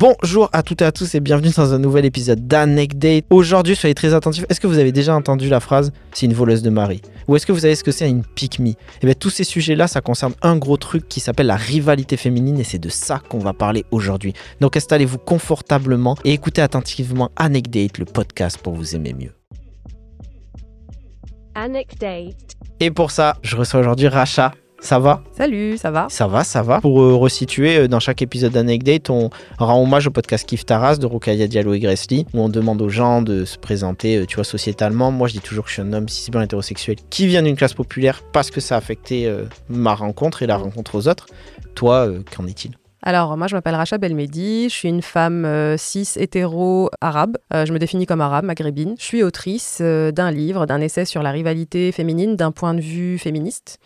Bonjour à toutes et à tous et bienvenue dans un nouvel épisode d'Anecdate. Aujourd'hui, soyez très attentifs. Est-ce que vous avez déjà entendu la phrase c'est une voleuse de mari Ou est-ce que vous savez ce que c'est une pick me? Eh bien, tous ces sujets-là, ça concerne un gros truc qui s'appelle la rivalité féminine et c'est de ça qu'on va parler aujourd'hui. Donc, installez-vous confortablement et écoutez attentivement Anecdate, le podcast pour vous aimer mieux. Anecdate. Et pour ça, je reçois aujourd'hui Racha. Ça va Salut, ça va Ça va, ça va. Pour euh, resituer, euh, dans chaque épisode d'Anecdate, on rend hommage au podcast Kif Taras de Rokaya Diallo et Gressly, où on demande aux gens de se présenter, euh, tu vois, sociétalement. Moi, je dis toujours que je suis un homme cis blanc hétérosexuel qui vient d'une classe populaire parce que ça a affecté euh, ma rencontre et la rencontre aux autres. Toi, euh, qu'en est-il? Alors, moi, je m'appelle Racha Belmedi, je suis une femme euh, cis hétéro arabe. Euh, je me définis comme arabe, maghrébine. Je suis autrice euh, d'un livre, d'un essai sur la rivalité féminine d'un point de vue féministe.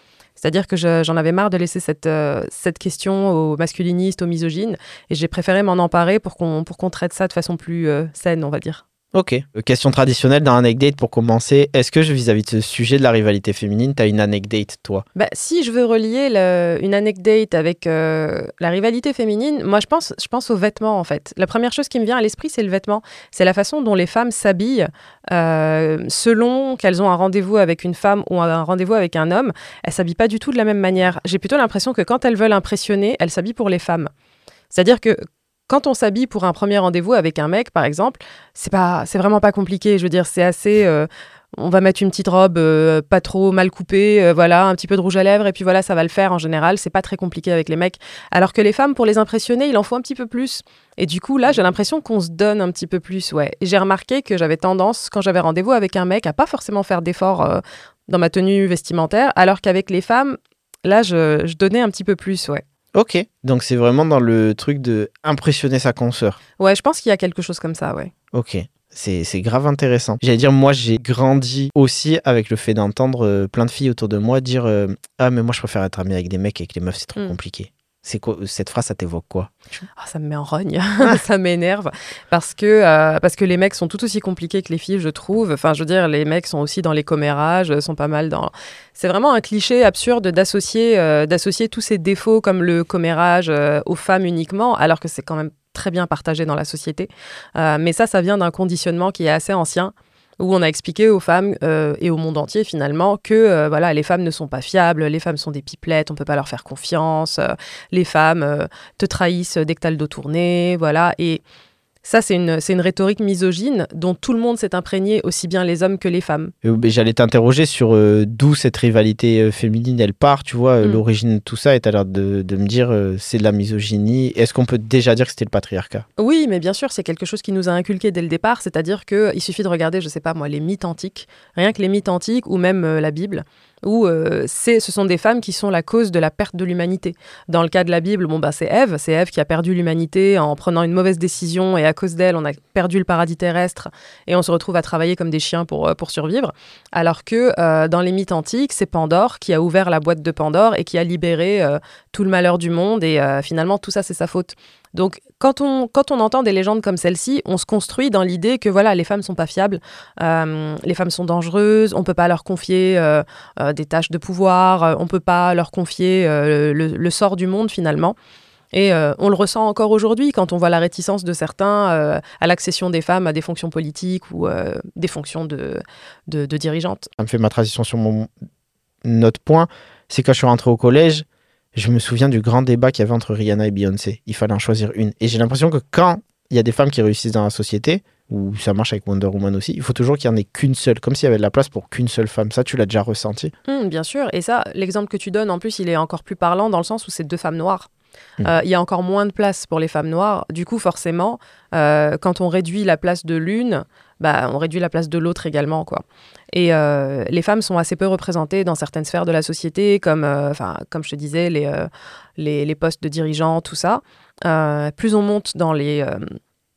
C'est-à-dire que je- j'en avais marre de laisser cette, euh, cette question aux masculinistes, aux misogynes, et j'ai préféré m'en emparer pour qu'on pour qu'on traite ça de façon plus euh, saine, on va dire. Ok. Euh, question traditionnelle dans Anecdate pour commencer. Est-ce que vis-à-vis de ce sujet de la rivalité féminine, t'as une anecdate, toi? Bah, si je veux relier une anecdote avec euh, la rivalité féminine, moi je pense, je pense aux vêtements en fait. La première chose qui me vient à l'esprit, c'est le vêtement. C'est la façon dont les femmes s'habillent euh, selon qu'elles ont un rendez-vous avec une femme ou un rendez-vous avec un homme. Elles s'habillent pas du tout de la même manière. J'ai plutôt l'impression que quand elles veulent impressionner, elles s'habillent pour les femmes. C'est-à-dire que quand on s'habille pour un premier rendez-vous avec un mec, par exemple, c'est pas, c'est vraiment pas compliqué. Je veux dire, c'est assez. euh, on va mettre une petite robe euh, pas trop mal coupée, euh, voilà, un petit peu de rouge à lèvres, et puis voilà, ça va le faire en général. C'est pas très compliqué avec les mecs. Alors que les femmes, pour les impressionner, il en faut un petit peu plus. Et du coup, là, j'ai l'impression qu'on se donne un petit peu plus, ouais. J'ai remarqué que j'avais tendance, quand j'avais rendez-vous avec un mec, à pas forcément faire d'efforts dans ma tenue vestimentaire, alors qu'avec les femmes, là, je, je donnais un petit peu plus, ouais. Ok. Donc c'est vraiment dans le truc de impressionner sa consoeur. Ouais, je pense qu'il y a quelque chose comme ça, ouais. Ok. C'est c'est grave intéressant. J'allais dire, moi, j'ai grandi aussi avec le fait d'entendre euh, plein de filles autour de moi dire euh, Ah, mais moi, je préfère être ami avec des mecs et avec les meufs, c'est trop Mm. compliqué. C'est Cette phrase, ça t'évoque quoi? Ah, ça me met en rogne, ça m'énerve parce que euh, parce que les mecs sont tout aussi compliqués que les filles, je trouve. Enfin, je veux dire, les mecs sont aussi dans les commérages, euh, sont pas mal dans. C'est vraiment un cliché absurde d'associer euh, d'associer tous ces défauts comme le commérage euh, aux femmes uniquement, alors que c'est quand même très bien partagé dans la société. Mais ça, ça vient d'un conditionnement qui est assez ancien où on a expliqué aux femmes euh, et au monde entier finalement que euh, voilà les femmes ne sont pas fiables, les femmes sont des pipelettes, on peut pas leur faire confiance, euh, les femmes te trahissent dès que tu as le dos tourné, voilà. Et ça, c'est une, c'est une rhétorique misogyne dont tout le monde s'est imprégné, aussi bien les hommes que les femmes. Euh, J'allais t'interroger sur euh, d'où cette rivalité euh, féminine, elle part, tu vois, Mm. l'origine de tout ça, et t'as l'air de, de me dire euh, c'est de la misogynie. Est-ce qu'on peut déjà dire que c'était le patriarcat? Oui, mais bien sûr, c'est quelque chose qui nous a inculqué dès le départ, c'est-à-dire qu'il suffit de regarder, je sais pas moi, les mythes antiques, rien que les mythes antiques ou même euh, la Bible, où euh, c'est, ce sont des femmes qui sont la cause de la perte de l'humanité. Dans le cas de la Bible, bon bah c'est Ève, c'est Ève qui a perdu l'humanité en prenant une mauvaise décision et à cause d'elle, on a perdu le paradis terrestre et on se retrouve à travailler comme des chiens pour, euh, pour survivre. Alors que euh, dans les mythes antiques, c'est Pandore qui a ouvert la boîte de Pandore et qui a libéré tout le malheur du monde et finalement tout ça c'est sa faute. Donc quand on, quand on entend des légendes comme celle-ci, on se construit dans l'idée que voilà, les femmes sont pas fiables, euh, les femmes sont dangereuses, on peut pas leur confier euh, euh, des tâches de pouvoir, on peut pas leur confier le, sort du monde finalement. Et on le ressent encore aujourd'hui quand on voit la réticence de certains à l'accession des femmes à des fonctions politiques ou des fonctions de, de, dirigeantes. Ça me fait ma transition sur mon autre point. C'est quand je suis rentré au collège, je me souviens du grand débat qu'il y avait entre Rihanna et Beyoncé. Il fallait en choisir une. Et j'ai l'impression que quand il y a des femmes qui réussissent dans la société, ou ça marche avec Wonder Woman aussi, il faut toujours qu'il n'y en ait qu'une seule, comme s'il y avait de la place pour qu'une seule femme. Ça, tu l'as déjà ressenti Hum, bien sûr. Et ça, l'exemple que tu donnes, en plus, il est encore plus parlant dans le sens où c'est deux femmes noires. Mm. Euh, Il y a encore moins de place pour les femmes noires. Du coup, forcément, euh, quand on réduit la place de l'une, bah, on réduit la place de l'autre également. Quoi. Et euh, les femmes sont assez peu représentées dans certaines sphères de la société, comme, euh, comme je te disais, les, euh, les, les postes de dirigeants, tout ça. Plus on monte dans les...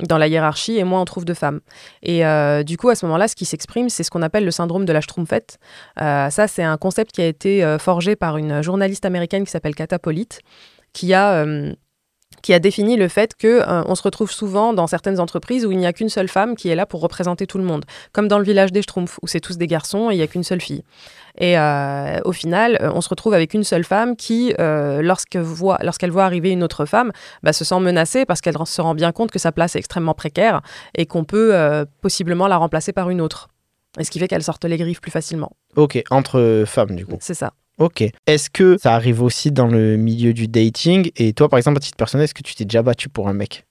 dans la hiérarchie et moins on trouve de femmes. Et du coup, à ce moment-là, ce qui s'exprime, c'est ce qu'on appelle le syndrome de la Schtroumpfette. Ça, c'est un concept qui a été forgé par une journaliste américaine qui s'appelle Kata Polite, qui a qui a défini le fait que euh, on se retrouve souvent dans certaines entreprises où il n'y a qu'une seule femme qui est là pour représenter tout le monde, comme dans le village des Schtroumpfs où c'est tous des garçons et il n'y a qu'une seule fille. Et euh, au final, euh, on se retrouve avec une seule femme qui, lorsqu'elle voit, voit arriver une autre femme, bah, se sent menacée parce qu'elle se rend bien compte que sa place est extrêmement précaire et qu'on peut possiblement la remplacer par une autre. Et ce qui fait qu'elle sorte les griffes plus facilement. Ok, entre femmes du coup. C'est ça. Ok. Est-ce que ça arrive aussi dans le milieu du dating? Et toi, par exemple, à titre personnel, est-ce que tu t'es déjà battu pour un mec?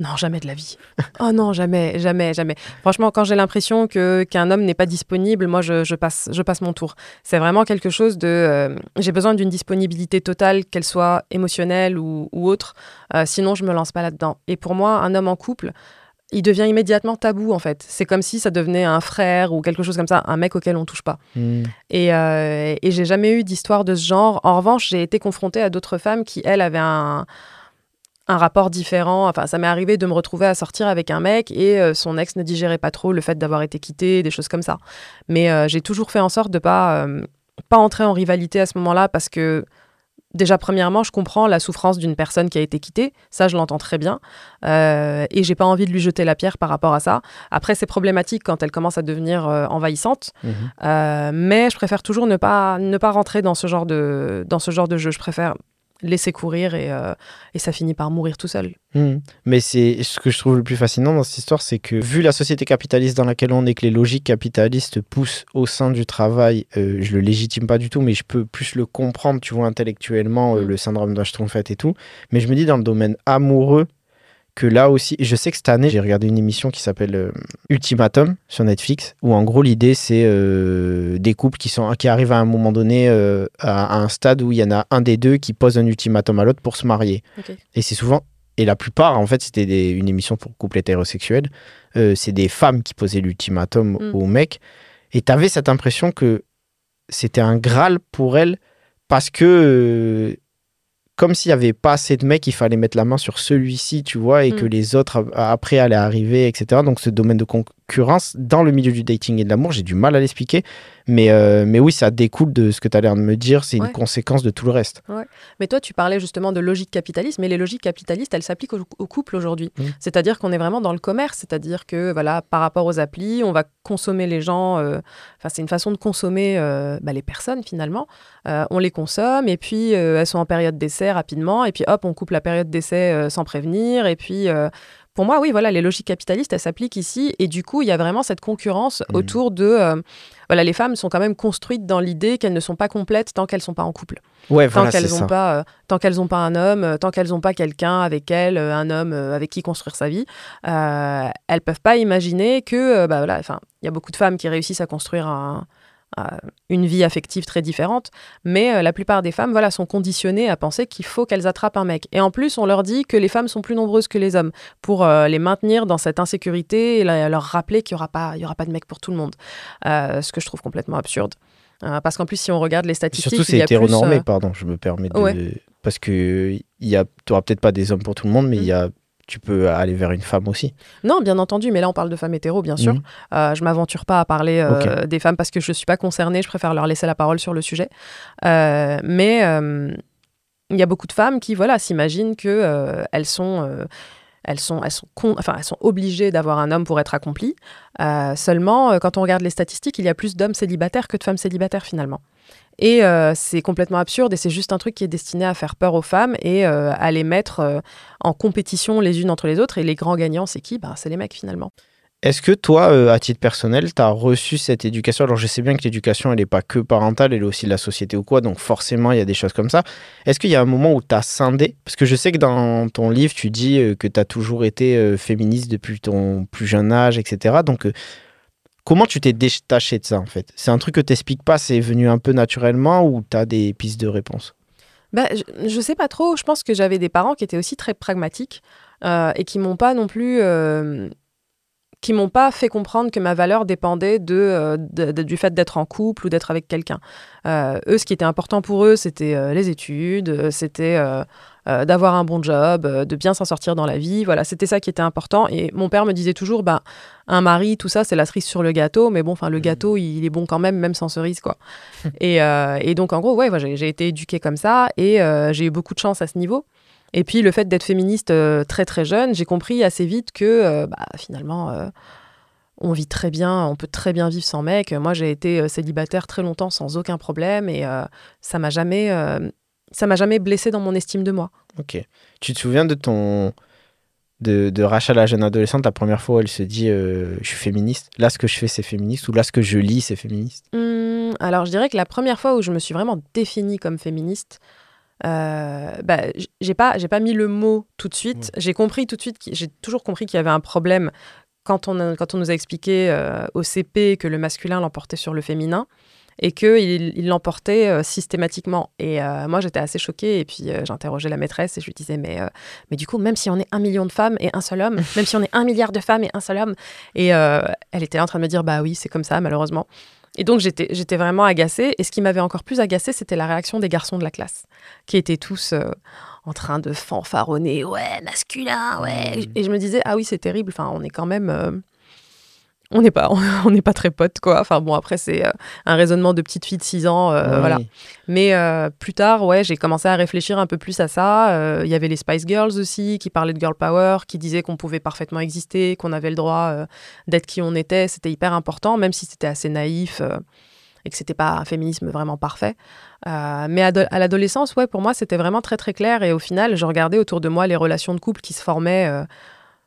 Non, jamais de la vie. oh non, jamais, jamais, jamais. Franchement, quand j'ai l'impression que qu'un homme n'est pas disponible, moi, je, passe, je passe mon tour. C'est vraiment quelque chose de. Euh, j'ai besoin d'une disponibilité totale, qu'elle soit émotionnelle ou, autre. Euh, sinon, je me lance pas là-dedans. Et pour moi, un homme en couple, il devient immédiatement tabou en fait. C'est comme si ça devenait un frère ou quelque chose comme ça, un mec auquel on touche pas. Hmm. Et, euh, et j'ai jamais eu d'histoire de ce genre. En revanche, j'ai été confrontée à d'autres femmes qui, elles, avaient un, un rapport différent. Enfin, ça m'est arrivé de me retrouver à sortir avec un mec et euh, son ex ne digérait pas trop le fait d'avoir été quitté, des choses comme ça. Mais euh, j'ai toujours fait en sorte de pas, pas entrer en rivalité à ce moment-là parce que Déjà, premièrement, je comprends la souffrance d'une personne qui a été quittée. Ça, je l'entends très bien. Euh, et j'ai pas envie de lui jeter la pierre par rapport à ça. Après, c'est problématique quand elle commence à devenir euh, envahissante. Mhm. Euh, mais je préfère toujours ne pas, ne pas rentrer dans ce, genre de, dans ce genre de jeu. Je préfère laisser courir et, euh, et, ça finit par mourir tout seul. Hmm. Mais c'est ce que je trouve le plus fascinant dans cette histoire, c'est que vu la société capitaliste dans laquelle on est, que les logiques capitalistes poussent au sein du travail, euh, je le légitime pas du tout, mais je peux plus le comprendre, tu vois, intellectuellement, euh, hmm. le syndrome d'Ashton-Fett et tout. Mais je me dis dans le domaine amoureux, que là aussi, je sais que cette année, j'ai regardé une émission qui s'appelle euh, Ultimatum sur Netflix, où en gros, l'idée, c'est euh, des couples qui, sont, qui arrivent à un moment donné euh, à, un stade où il y en a un des deux qui pose un ultimatum à l'autre pour se marier. Et c'est souvent, et la plupart, en fait, c'était une émission pour couples hétérosexuels, c'est des femmes qui posaient l'ultimatum mm. au mec. Et tu avais cette impression que c'était un Graal pour elles parce que comme s'il n'y avait pas assez de mecs, il fallait mettre la main sur celui-ci, tu vois, et que mm. les autres après allaient arriver, etc. Donc ce domaine de dans le milieu du dating et de l'amour, j'ai du mal à l'expliquer. Mais, euh, mais oui, ça découle de ce que tu as l'air de me dire, c'est une conséquence de tout le reste. Mais toi, tu parlais justement de logique capitaliste, mais les logiques capitalistes, elles s'appliquent au, couple aujourd'hui. Mmh. C'est-à-dire qu'on est vraiment dans le commerce, c'est-à-dire que voilà, par rapport aux applis, on va consommer les gens, euh, c'est une façon de consommer euh, bah, les personnes finalement. on les consomme et puis elles sont en période d'essai rapidement, et puis hop, on coupe la période d'essai sans prévenir, et puis pour moi, oui, voilà, les logiques capitalistes, elles s'appliquent ici. Et du coup, il y a vraiment cette concurrence mmh. autour de. Euh, voilà, les femmes sont quand même construites dans l'idée qu'elles ne sont pas complètes tant qu'elles ne sont pas en couple. Ouais, tant qu'elles n'ont pas, euh, tant qu'elles n'ont pas un homme, euh, tant qu'elles n'ont pas quelqu'un avec elles, un homme avec qui construire sa vie, elles peuvent pas imaginer que, bah voilà, enfin, il y a beaucoup de femmes qui réussissent à construire un, une vie affective très différente, mais euh, la plupart des femmes voilà, sont conditionnées à penser qu'il faut qu'elles attrapent un mec. Et en plus, on leur dit que les femmes sont plus nombreuses que les hommes pour euh, les maintenir dans cette insécurité et leur rappeler qu'il n'y aura, pas, y aura pas de mec pour tout le monde. Euh, ce que je trouve complètement absurde. parce qu'en plus, si on regarde les statistiques. surtout, c'est hétéronormé, pardon, je me permets de. Parce que tu n'auras peut-être pas des hommes pour tout le monde, mais il y a tu peux aller vers une femme aussi. Non, bien entendu, mais là on parle de femmes hétéros, bien sûr. Mhm. Euh, je m'aventure pas à parler euh, des femmes parce que je suis pas concernée, je préfère leur laisser la parole sur le sujet. Euh, mais il y a beaucoup de femmes qui voilà, s'imaginent que elles sont elles sont, elles sont, enfin, elles sont obligées d'avoir un homme pour être accomplies. seulement, quand on regarde les statistiques, il y a plus d'hommes célibataires que de femmes célibataires finalement. Et euh, c'est complètement absurde et c'est juste un truc qui est destiné à faire peur aux femmes et euh, à les mettre euh, en compétition les unes entre les autres. Et les grands gagnants, c'est qui? Bah, C'est les mecs finalement. Est-ce que toi, à titre personnel, tu as reçu cette éducation? Alors je sais bien que l'éducation, elle n'est pas que parentale, elle est aussi de la société ou quoi, donc forcément, il y a des choses comme ça. Est-ce qu'il y a un moment où tu as scindé? Parce que je sais que dans ton livre, tu dis que tu as toujours été féministe depuis ton plus jeune âge, etc. Donc Comment tu t'es détaché de ça en fait? C'est un truc que t'expliques pas, c'est venu un peu naturellement ou tu as des pistes de réponse? Bah, je, je, sais pas trop. Je pense que j'avais des parents qui étaient aussi très pragmatiques euh, et qui m'ont pas non plus. Euh, qui m'ont pas fait comprendre que ma valeur dépendait de, euh, du fait d'être en couple ou d'être avec quelqu'un. eux, ce qui était important pour eux, c'était les études, c'était euh, d'avoir un bon job, euh, de bien s'en sortir dans la vie. Voilà, c'était ça qui était important. Et mon père me disait toujours, bah, un mari, tout ça, c'est la cerise sur le gâteau, mais bon, enfin, le mmh. gâteau, il, est bon quand même, même sans cerise, quoi. et, euh, et, donc, en gros, ouais, j'ai été éduquée comme ça et j'ai eu beaucoup de chance à ce niveau. Et puis le fait d'être féministe très très jeune, j'ai compris assez vite que bah, finalement, on vit très bien, on peut très bien vivre sans mec. Moi, j'ai été célibataire très longtemps sans aucun problème et euh, ça m'a jamais, euh, ça m'a jamais blessé dans mon estime de moi. Ok. Tu te souviens de ton. De, de Rachel, la jeune adolescente, la première fois où elle se dit euh, Je suis féministe? Là, ce que je fais, c'est féministe. Ou là, ce que je lis, c'est féministe? Hum, alors, je dirais que la première fois où je me suis vraiment définie comme féministe, euh, bah, j'ai pas, pas mis le mot tout de suite. J'ai compris tout de suite, j'ai toujours compris qu'il y avait un problème quand on, a- quand on nous a expliqué euh, au CP que le masculin l'emportait sur le féminin et qu'il il l'emportait euh, systématiquement. Et euh, moi, j'étais assez choquée. Et puis, euh, j'interrogeais la maîtresse et je lui disais, mais, mais du coup, même si on est un million de femmes et un seul homme, même si on est un milliard de femmes et un seul homme, et elle était là en train de me dire, bah oui, c'est comme ça, malheureusement. Et donc, j'étais vraiment agacée. Et ce qui m'avait encore plus agacée, c'était la réaction des garçons de la classe, qui étaient tous en train de fanfaronner. Ouais, masculin, ouais. Mm. Et je me disais, ah oui, c'est terrible. Enfin, on est quand même. On n'est pas, on n'est pas très potes, quoi. Enfin bon, après, c'est euh, un raisonnement de petite fille de 6 ans, euh, Oui. voilà. Mais euh, plus tard, ouais, j'ai commencé à réfléchir un peu plus à ça. Euh, Il y avait les Spice Girls aussi, qui parlaient de girl power, qui disaient qu'on pouvait parfaitement exister, qu'on avait le droit d'être qui on était. C'était hyper important, même si c'était assez naïf et que c'était pas un féminisme vraiment parfait. Euh, mais à l'adolescence, ouais, pour moi, c'était vraiment très très clair. Et au final, je regardais autour de moi les relations de couple qui se formaient euh,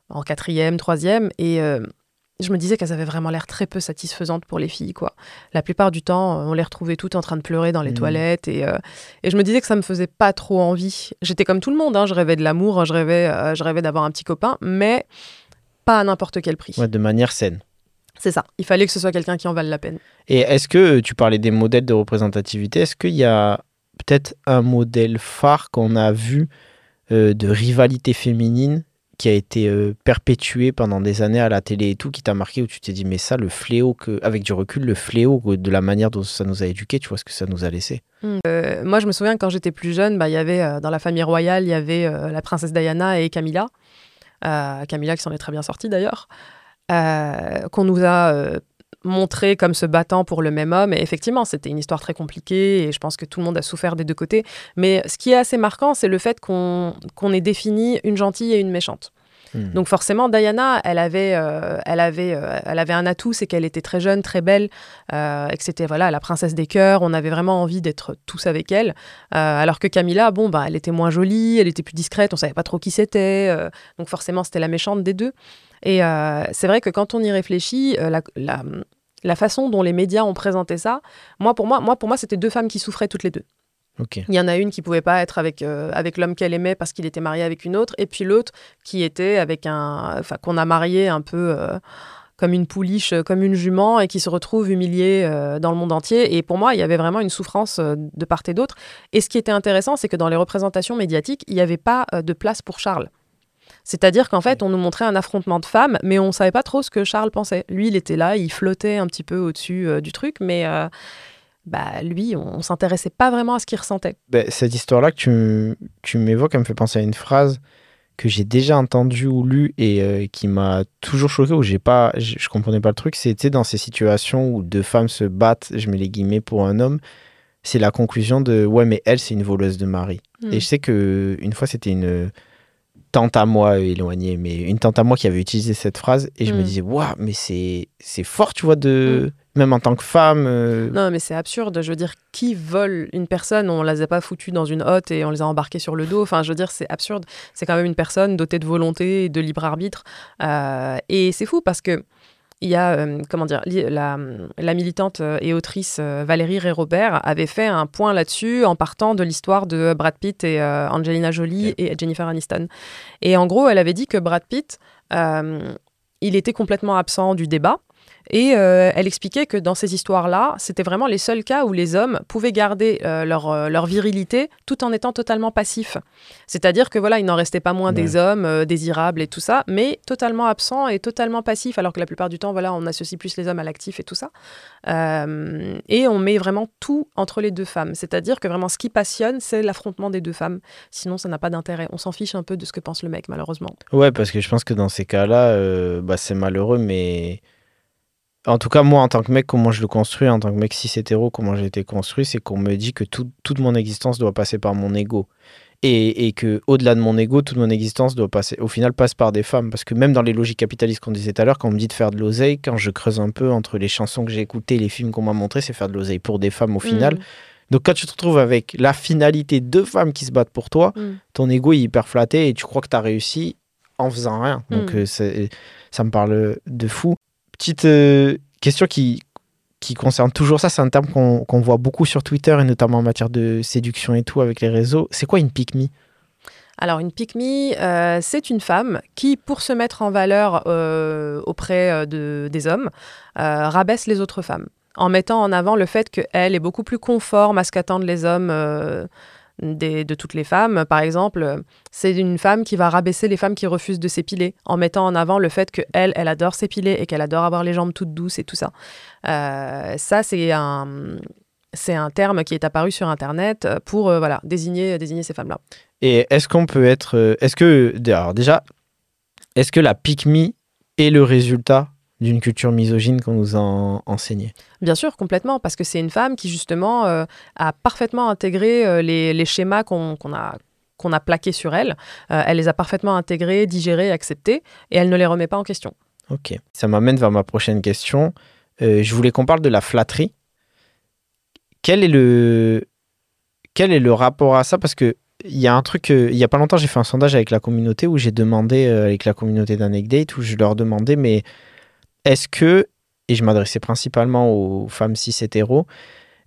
en quatrième, troisième, et euh, je me disais qu'elles avaient vraiment l'air très peu satisfaisantes pour les filles, quoi. La plupart du temps, on les retrouvait toutes en train de pleurer dans les Mhm. toilettes, et, euh, et je me disais que ça me faisait pas trop envie. J'étais comme tout le monde, hein, je rêvais de l'amour, je rêvais, euh, je rêvais d'avoir un petit copain, mais pas à n'importe quel prix. Ouais, de manière saine. C'est ça. Il fallait que ce soit quelqu'un qui en vale la peine. Et est-ce que euh, tu parlais des modèles de représentativité Est-ce qu'il y a peut-être un modèle phare qu'on a vu euh, de rivalité féminine qui a été euh, perpétué pendant des années à la télé et tout, qui t'a marqué où tu t'es dit mais ça, le fléau que, avec du recul, le fléau de la manière dont ça nous a éduqués, tu vois ce que ça nous a laissé? Euh, moi, je me souviens quand j'étais plus jeune, bah, y avait euh, dans la famille royale, il y avait euh, la princesse Diana et Camilla. Camilla qui s'en est très bien sortie d'ailleurs. qu'on nous a montré comme se battant pour le même homme. Et effectivement, c'était une histoire très compliquée et je pense que tout le monde a souffert des deux côtés. Mais ce qui est assez marquant, c'est le fait qu'on qu'on ait défini une gentille et une méchante. Hmm. Donc forcément, Diana, elle avait, euh, elle avait, euh, elle avait un atout, c'est qu'elle était très jeune, très belle, euh, et que c'était voilà la princesse des cœurs. On avait vraiment envie d'être tous avec elle. Alors que Camilla, bon bah, elle était moins jolie, elle était plus discrète, on savait pas trop qui c'était. donc forcément, c'était la méchante des deux. Et euh, c'est vrai que quand on y réfléchit, euh, la, la, la façon dont les médias ont présenté ça, moi pour moi, moi pour moi, c'était deux femmes qui souffraient toutes les deux. Il y en a une qui pouvait pas être avec, euh, avec l'homme qu'elle aimait parce qu'il était marié avec une autre, et puis l'autre qui était avec un. Enfin, qu'on a marié un peu comme une pouliche, comme une jument, et qui se retrouve humiliée euh, dans le monde entier. Et pour moi, il y avait vraiment une souffrance euh, de part et d'autre. Et ce qui était intéressant, c'est que dans les représentations médiatiques, il n'y avait pas euh, de place pour Charles. C'est-à-dire qu'en fait, on nous montrait un affrontement de femmes, mais on ne savait pas trop ce que Charles pensait. Lui, il était là, il flottait un petit peu au-dessus euh, du truc, mais euh, bah, lui, on, on s'intéressait pas vraiment à ce qu'il ressentait. Ben, cette histoire-là que tu, tu m'évoques, elle me fait penser à une phrase que j'ai déjà entendue ou lue et euh, qui m'a toujours choqué, où pas, je, je comprenais pas le truc. C'était dans ces situations où deux femmes se battent, je mets les guillemets, pour un homme. C'est la conclusion de ouais, mais elle, c'est une voleuse de mari. Et je sais que une fois, c'était une tante à moi éloignée, mais une tante à moi qui avait utilisé cette phrase et je me Mm. disais waouh, mais c'est c'est fort, tu vois, de même en tant que femme. euh, Non, mais c'est absurde. Je veux dire, qui vole une personne? On les a pas foutus dans une hotte et on les a embarqués sur le dos. Enfin, je veux dire, c'est absurde. C'est quand même une personne dotée de volonté et de libre arbitre. Euh, et c'est fou parce que il y a, euh, comment dire, la, la militante euh, et autrice euh, Valérie Rey-Robert avait fait un point là-dessus en partant de l'histoire de Brad Pitt et euh, Angelina Jolie et Jennifer Aniston. Et en gros, elle avait dit que Brad Pitt, euh, il était complètement absent du débat. Et euh, elle expliquait que dans ces histoires-là, c'était vraiment les seuls cas où les hommes pouvaient garder euh, leur, euh, leur virilité tout en étant totalement passifs. C'est-à-dire que voilà, il n'en restait pas moins des hommes désirables et tout ça, mais totalement absents et totalement passifs, alors que la plupart du temps, voilà, on associe plus les hommes à l'actif et tout ça. Et on met vraiment tout entre les deux femmes. C'est-à-dire que vraiment, ce qui passionne, c'est l'affrontement des deux femmes. Sinon, ça n'a pas d'intérêt. On s'en fiche un peu de ce que pense le mec, malheureusement. Ouais, parce que je pense que dans ces cas-là, bah, c'est malheureux, mais en tout cas, moi, en tant que mec, comment je le construis, en tant que mec cis hétéro, comment j'ai été construit, c'est qu'on me dit que tout- toute mon existence doit passer par mon ego. et, et que au-delà de mon ego, toute mon existence doit passer, au final, passe par des femmes. Parce que même dans les logiques capitalistes qu'on disait tout à l'heure, quand on me dit de faire de l'oseille, quand je creuse un peu entre les chansons que j'ai écoutées les films qu'on m'a montrés, c'est faire de l'oseille pour des femmes au final. Mm. Donc quand tu te retrouves avec la finalité de femmes qui se battent pour toi, Mm. ton ego est hyper flatté et tu crois que tu as réussi en faisant rien. Donc Mm. euh, c'est- ça me parle de fou. Petite euh, question qui, concerne toujours ça, c'est un terme qu'on voit beaucoup sur Twitter et notamment en matière de séduction et tout avec les réseaux. C'est quoi une pick me Alors, une pick euh, c'est une femme qui, pour se mettre en valeur euh, auprès euh, de, des hommes, rabaisse les autres femmes, en mettant en avant le fait qu'elle est beaucoup plus conforme à ce qu'attendent les hommes de toutes les femmes. Par exemple, c'est une femme qui va rabaisser les femmes qui refusent de s'épiler, en mettant en avant le fait qu'elle, elle adore s'épiler et qu'elle adore avoir les jambes toutes douces et tout ça. Euh, ça, c'est un... C'est un terme qui est apparu sur Internet pour euh, voilà, désigner, désigner ces femmes-là. Et est-ce qu'on peut être... euh, Est-ce que... Alors déjà, est-ce que la pick me est le résultat d'une culture misogyne qu'on nous a en- enseigné Bien sûr, complètement, parce que c'est une femme qui justement euh, a parfaitement intégré euh, les, les schémas qu'on a qu'on a plaqués sur elle. Euh, elle les a parfaitement intégrés, digérés, acceptés, et elle ne les remet pas en question. Ok. Ça m'amène vers ma prochaine question. Je voulais qu'on parle de la flatterie. Quel est le, quel est le rapport à ça? Parce que il y a un truc, euh, il y a pas longtemps, j'ai fait un sondage avec la communauté où j'ai demandé, euh, avec la communauté d'Anecdate, où je leur demandais, mais est-ce que, et je m'adressais principalement aux femmes cis hétéros,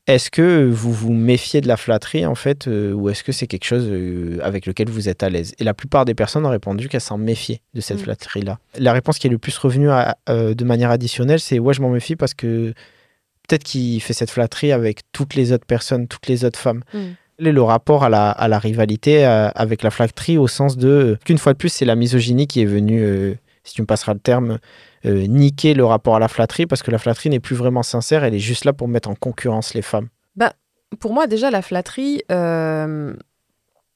est-ce que vous vous méfiez de la flatterie en fait, euh, ou est-ce que c'est quelque chose euh, avec lequel vous êtes à l'aise? Et la plupart des personnes ont répondu qu'elles s'en méfiaient de cette Mm. flatterie-là. La réponse qui est le plus revenue à- euh, de manière additionnelle, c'est ouais, je m'en méfie parce que peut-être qu'il fait cette flatterie avec toutes les autres personnes, toutes les autres femmes. Mm. Quel est le rapport à la, à la rivalité avec la flatterie au sens de qu'une fois de plus, c'est la misogynie qui est venue, si tu me passeras le terme, euh, niquer le rapport à la flatterie parce que la flatterie n'est plus vraiment sincère, elle est juste là pour mettre en concurrence les femmes. Pour moi, déjà, la flatterie, euh,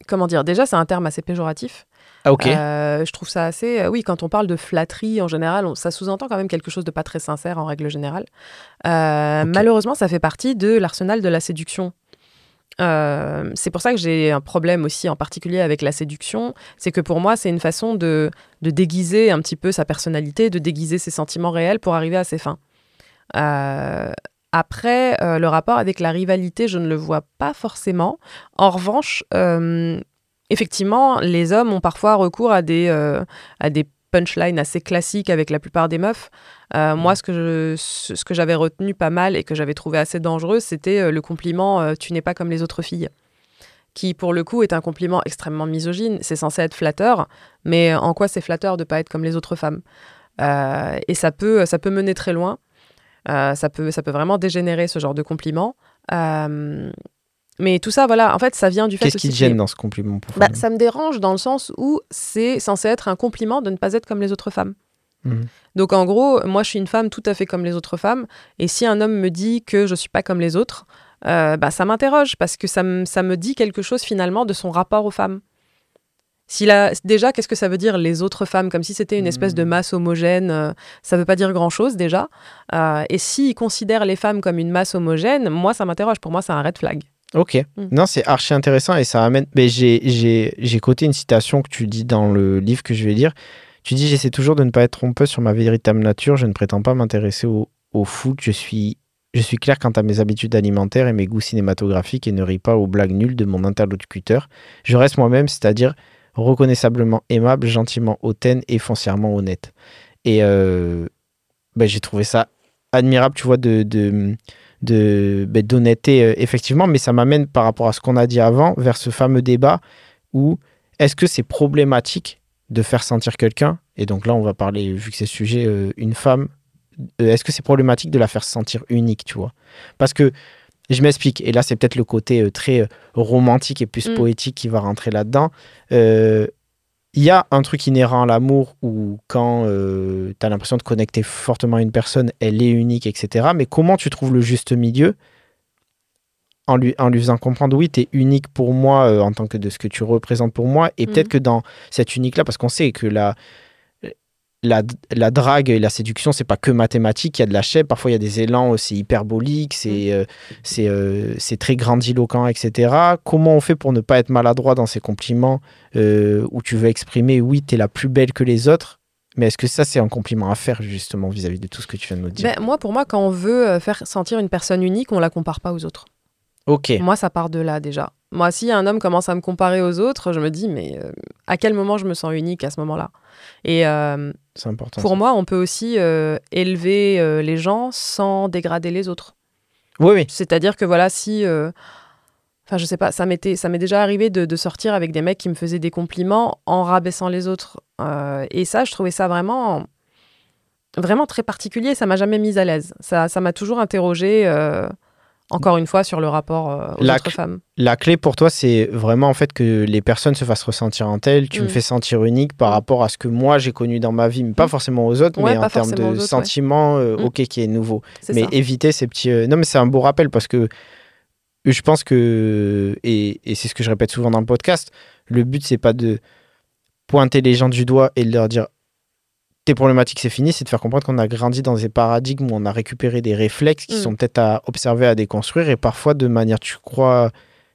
comment dire, déjà, c'est un terme assez péjoratif. Ah ok. Euh, je trouve ça assez. oui, quand on parle de flatterie en général, on- ça sous-entend quand même quelque chose de pas très sincère en règle générale. Malheureusement, ça fait partie de l'arsenal de la séduction. Euh, c'est pour ça que j'ai un problème aussi en particulier avec la séduction. C'est que pour moi, c'est une façon de, déguiser un petit peu sa personnalité, de déguiser ses sentiments réels pour arriver à ses fins. Euh, après, euh, le rapport avec la rivalité, je ne le vois pas forcément. En revanche, effectivement, les hommes ont parfois recours à des, à des punchlines assez classiques avec la plupart des meufs. Euh, moi, ce que, je- ce ce que j'avais retenu pas mal et que j'avais trouvé assez dangereux, c'était euh, le compliment euh, Tu n'es pas comme les autres filles », qui, pour le coup, est un compliment extrêmement misogyne. C'est censé être flatteur, mais en quoi c'est flatteur de pas être comme les autres femmes? Euh, Et ça peut, ça peut mener très loin. Ça, peut, ça peut vraiment dégénérer ce genre de compliment. Mais tout ça, voilà, en fait, ça vient du fait Qu'est-ce qui te que gêne dans ce compliment pour bah, ça me dérange dans le sens où c'est censé être un compliment de ne pas être comme les autres femmes. Mhm. Donc en gros, moi je suis une femme tout à fait comme les autres femmes, et si un homme me dit que je suis pas comme les autres, euh, bah, ça m'interroge parce que ça, me- ça me dit quelque chose finalement de son rapport aux femmes. S'il a, déjà, qu'est-ce que ça veut dire les autres femmes? Comme si c'était une espèce de Mhm. masse homogène, euh, ça veut pas dire grand-chose déjà. Euh, et s'il considère les femmes comme une masse homogène, moi ça m'interroge. Pour moi, c'est un red flag. Ok. Mm. Non, c'est archi intéressant et ça amène. Mais j'ai, j'ai, j'ai coté une citation que tu dis dans le livre que je vais lire. Tu dis J'essaie toujours de ne pas être trompeuse sur ma véritable nature. Je ne prétends pas m'intéresser au, au foot. Je suis, je suis clair quant à mes habitudes alimentaires et mes goûts cinématographiques et ne ris pas aux blagues nulles de mon interlocuteur. Je reste moi-même, c'est-à-dire reconnaissablement aimable, gentiment hautaine et foncièrement honnête. Et euh, ben, j'ai trouvé ça admirable, tu vois, de, de, de ben, d'honnêteté euh, effectivement, mais ça m'amène par rapport à ce qu'on a dit avant vers ce fameux débat où est-ce que c'est problématique de faire sentir quelqu'un et donc là on va parler vu que c'est sujet euh, une femme euh, est-ce que c'est problématique de la faire sentir unique tu vois? Parce que je m'explique et là c'est peut-être le côté très romantique et plus Mm. poétique qui va rentrer là-dedans il y a un truc inhérent à l'amour où quand tu as l'impression de connecter fortement à une personne, elle est unique, etc. Mais comment tu trouves le juste milieu en lui, en lui faisant comprendre, oui, tu es unique pour moi euh, en tant que de ce que tu représentes pour moi. Et peut-être Mhm. que dans cette unique-là, parce qu'on sait que la, la, la drague et la séduction, c'est pas que mathématique, il y a de la chèvre, parfois il y a des élans, c'est hyperbolique, c'est euh, c'est euh, c'est très grandiloquent, etc. Comment on fait pour ne pas être maladroit dans ces compliments euh, où tu veux exprimer, oui, tu es la plus belle que les autres, mais est-ce que ça, c'est un compliment à faire justement vis-à-vis de tout ce que tu viens de nous dire? Ben, moi, pour moi, quand on veut euh, faire sentir une personne unique, on la compare pas aux autres. Ok, Moi, ça part de là déjà. Moi, si un homme commence à me comparer aux autres, je me dis, mais euh, à quel moment je me sens unique à ce moment-là? Et euh, c'est important. pour ça. moi, on peut aussi euh, élever euh, les gens sans dégrader les autres. Oui, oui. C'est-à-dire que voilà, si. Enfin, je sais pas, ça m'était, ça m'est déjà arrivé de, de sortir avec des mecs qui me faisaient des compliments en rabaissant les autres. Euh, et ça, je trouvais ça vraiment, vraiment très particulier. Ça m'a jamais mise à l'aise. Ça, ça m'a toujours interrogé. Encore une fois, sur le rapport euh, aux La autres femmes. La clé pour toi, c'est vraiment en fait que les personnes se fassent ressentir en tel. Tu me Mm. fais sentir unique par Mm. rapport à ce que moi j'ai connu dans ma vie, mais pas Mm. forcément aux autres, Ouais, mais en termes de autres, ouais. sentiments, euh, ok, qui est nouveau. Mais ça. éviter ces petits. euh, Non, mais c'est un beau rappel parce que je pense que, et, et c'est ce que je répète souvent dans le podcast, le but, c'est pas de pointer les gens du doigt et de leur dire tes problématiques, c'est fini, c'est de faire comprendre qu'on a grandi dans des paradigmes où on a récupéré des réflexes qui Mm. sont peut-être à observer, à déconstruire, et parfois de manière, tu crois.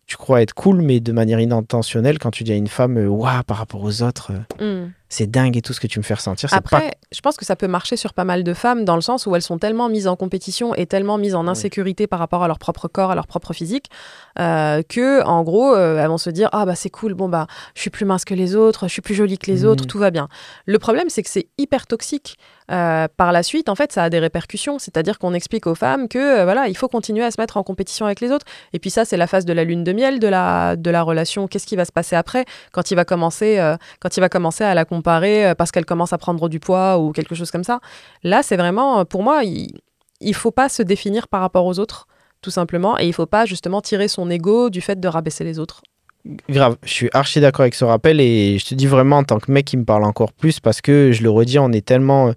Tu crois être cool, mais de manière inintentionnelle, quand tu dis à une femme, waouh, par rapport aux autres, euh, Mm. C'est dingue et tout ce que tu me fais ressentir. Pas Après, je pense que ça peut marcher sur pas mal de femmes dans le sens où elles sont tellement mises en compétition et tellement mises en insécurité par rapport à leur propre corps, à leur propre physique, euh, que en gros, euh, elles vont se dire ah bah c'est cool, bon bah je suis plus mince que les autres, je suis plus jolie que les Mhm. autres, tout va bien. Le problème c'est que c'est hyper toxique. Euh, par la suite, en fait, ça a des répercussions. C'est-à-dire qu'on explique aux femmes que euh, voilà, il faut continuer à se mettre en compétition avec les autres. Et puis ça, c'est la phase de la lune de miel de la de la relation. Qu'est-ce qui va se passer après quand il va commencer euh, quand il va commencer à la comparer euh, parce qu'elle commence à prendre du poids ou quelque chose comme ça. Là, c'est vraiment, euh, pour moi, il, il faut pas se définir par rapport aux autres, tout simplement, et il faut pas justement tirer son ego du fait de rabaisser les autres. Grave, je suis archi d'accord avec ce rappel et je te dis vraiment en tant que mec qui me parle encore plus parce que je le redis, on est tellement euh,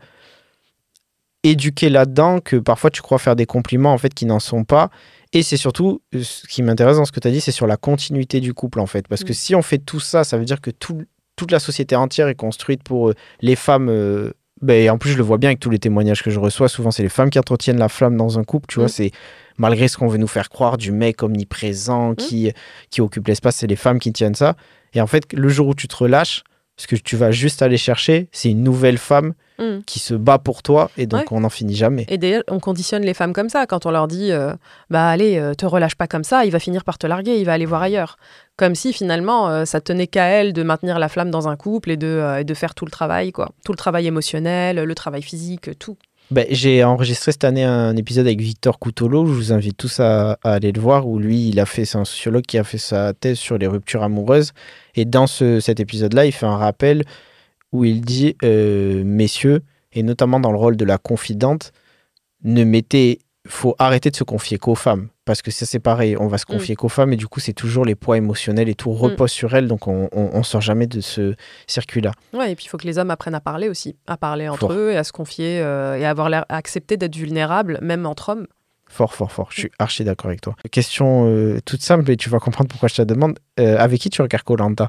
éduqué là-dedans que parfois tu crois faire des compliments en fait qui n'en sont pas. Et c'est surtout ce qui m'intéresse dans ce que tu as dit, c'est sur la continuité du couple en fait. Parce que Mm. si on fait tout ça, ça veut dire que tout- toute la société entière est construite pour euh, les femmes. euh, ben, et en plus, je le vois bien avec tous les témoignages que je reçois. Souvent, c'est les femmes qui entretiennent la flamme dans un couple. Tu vois, Mm. c'est malgré ce qu'on veut nous faire croire du mec omniprésent qui, qui occupe l'espace, c'est les femmes qui tiennent ça. Et en fait, le jour où tu te relâches, ce que tu vas juste aller chercher, c'est une nouvelle femme Mm. qui se bat pour toi. Et donc, Ouais. on n'en finit jamais. Et d'ailleurs, on conditionne les femmes comme ça. Quand on leur dit, euh, bah allez, euh, te relâche pas comme ça, il va finir par te larguer, il va aller voir ailleurs. Comme si finalement, euh, ça tenait qu'à elle de maintenir la flamme dans un couple et de, et de faire tout le travail, quoi. Tout le travail émotionnel, le travail physique, tout. Ben, j'ai enregistré cette année un épisode avec Victor Coutolo. Je vous invite tous à, à aller le voir. Où lui, il a fait, c'est un sociologue qui a fait sa thèse sur les ruptures amoureuses. Et dans ce, cet épisode-là, il fait un rappel où il dit, euh, messieurs, et notamment dans le rôle de la confidente, ne mettez, faut arrêter de se confier qu'aux femmes, parce que ça c'est pareil, on va se confier qu'aux femmes et du coup c'est toujours les poids émotionnels et tout repose sur elles, donc on, on, on sort jamais de ce circuit-là. Ouais, et puis il faut que les hommes apprennent à parler aussi, à parler entre Fort. eux et à se confier euh, et à avoir l'air à accepter d'être vulnérable, même entre hommes. Fort, fort, fort. Je suis archi d'accord avec toi. Question euh, toute simple et tu vas comprendre pourquoi je te la demande. Euh, avec qui tu regardes Colanta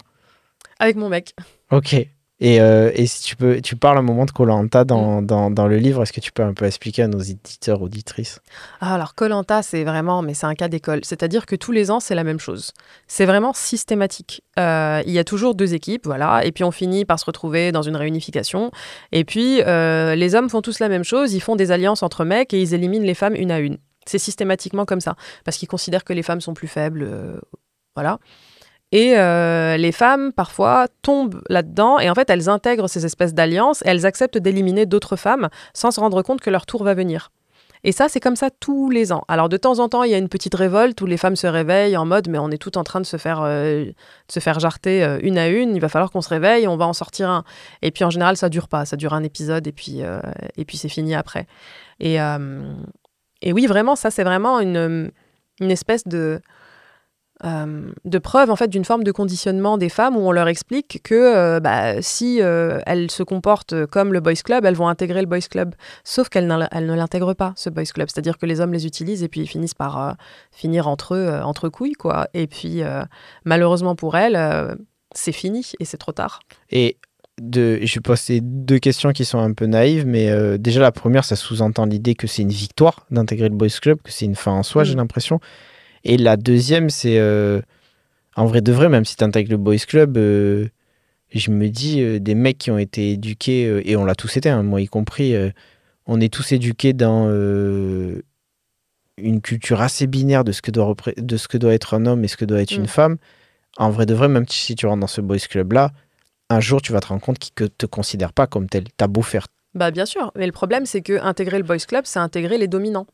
Avec mon mec. Ok. Et, euh, et si tu peux, tu parles un moment de Colanta dans, dans, dans le livre, est-ce que tu peux un peu expliquer à nos éditeurs, auditrices? Ah, alors, Colanta, c'est vraiment, mais c'est un cas d'école. C'est-à-dire que tous les ans, c'est la même chose. C'est vraiment systématique. Euh, il y a toujours deux équipes, voilà, et puis on finit par se retrouver dans une réunification. Et puis, euh, les hommes font tous la même chose, ils font des alliances entre mecs et ils éliminent les femmes une à une. C'est systématiquement comme ça, parce qu'ils considèrent que les femmes sont plus faibles, voilà. Et euh, les femmes, parfois, tombent là-dedans et en fait, elles intègrent ces espèces d'alliances et elles acceptent d'éliminer d'autres femmes sans se rendre compte que leur tour va venir. Et ça, c'est comme ça tous les ans. Alors, de temps en temps, il y a une petite révolte où les femmes se réveillent en mode, mais on est tout en train de se faire, euh, se faire jarter euh, une à une. Il va falloir qu'on se réveille, on va en sortir un. Et puis, en général, ça dure pas. Ça dure un épisode et puis, puis c'est fini après. Et, et oui, vraiment, ça, c'est vraiment une, une espèce de, euh, de preuve en fait d'une forme de conditionnement des femmes où on leur explique que euh, bah, si euh, elles se comportent comme le boys club, elles vont intégrer le boys club. Sauf qu'elles ne l'intègrent pas ce boys club, c'est-à-dire que les hommes les utilisent et puis ils finissent par finir entre eux entre couilles quoi. Et puis malheureusement pour elles, c'est fini et c'est trop tard. Et de, je vais poser deux questions qui sont un peu naïves, mais euh, déjà la première, ça sous-entend l'idée que c'est une victoire d'intégrer le Boys Club, que c'est une fin en soi, j'ai Mm. l'impression. Et la deuxième, c'est euh, en vrai de vrai, même si tu intègres le Boys Club, euh, je me dis euh, des mecs qui ont été éduqués, et on l'a tous été, hein, moi y compris, on est tous éduqués dans une culture assez binaire de ce, que doit repré- de ce que doit être un homme et ce que doit être Mm. une femme. En vrai de vrai, même si tu rentres dans ce Boys Club-là, un jour tu vas te rendre compte qu'ils ne te considèrent pas comme tel. T'as beau faire. Bah bien sûr, mais le problème c'est que intégrer le boys club, c'est intégrer les dominants.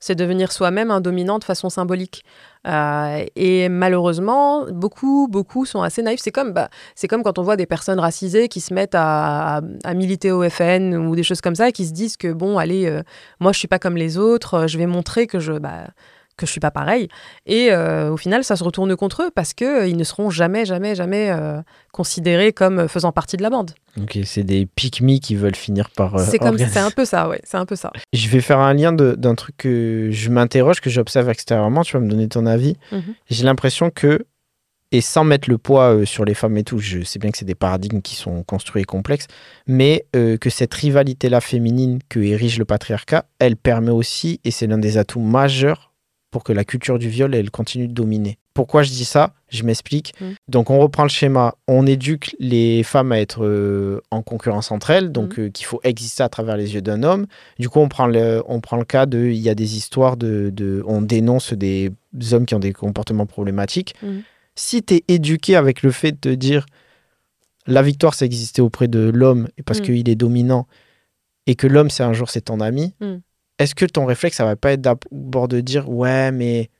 C'est devenir soi-même un dominant de façon symbolique. Euh, et malheureusement, beaucoup, beaucoup sont assez naïfs. C'est comme, bah, c'est comme quand on voit des personnes racisées qui se mettent à, à- à militer au FN ou des choses comme ça, et qui se disent que bon, allez, euh, moi je suis pas comme les autres, euh, je vais montrer que je, bah, que je suis pas pareil. Et euh, au final, ça se retourne contre eux parce que euh, ne seront jamais, jamais, jamais euh, considérés comme faisant partie de la bande. Ok, c'est des pique qui veulent finir par. c'est comme, c'est un peu ça, ouais, c'est un peu ça. Je vais faire un lien d'un truc que je m'interroge, que j'observe extérieurement. Tu vas me donner ton avis. Mhm. J'ai l'impression que, et sans mettre le poids sur les femmes et tout, je sais bien que c'est des paradigmes qui sont construits et complexes, mais euh, que cette rivalité-là féminine que érige le patriarcat, elle permet aussi, et c'est l'un des atouts majeurs pour que la culture du viol, elle continue de dominer. Pourquoi je dis ça? Je m'explique. Mhm. Donc on reprend le schéma. On éduque les femmes à être euh, en concurrence entre elles, donc euh, qu'il faut exister à travers les yeux d'un homme. Du coup, on prend le, on prend le cas de, il y a des histoires de, de- on dénonce des hommes qui ont des comportements problématiques. Mhm. Si tu es éduqué avec le fait de te dire, la victoire, c'est exister auprès de l'homme parce qu'il est dominant et que l'homme, c'est un jour, c'est ton ami. Est-ce que ton réflexe, ça va pas être d'abord de dire, ouais, mais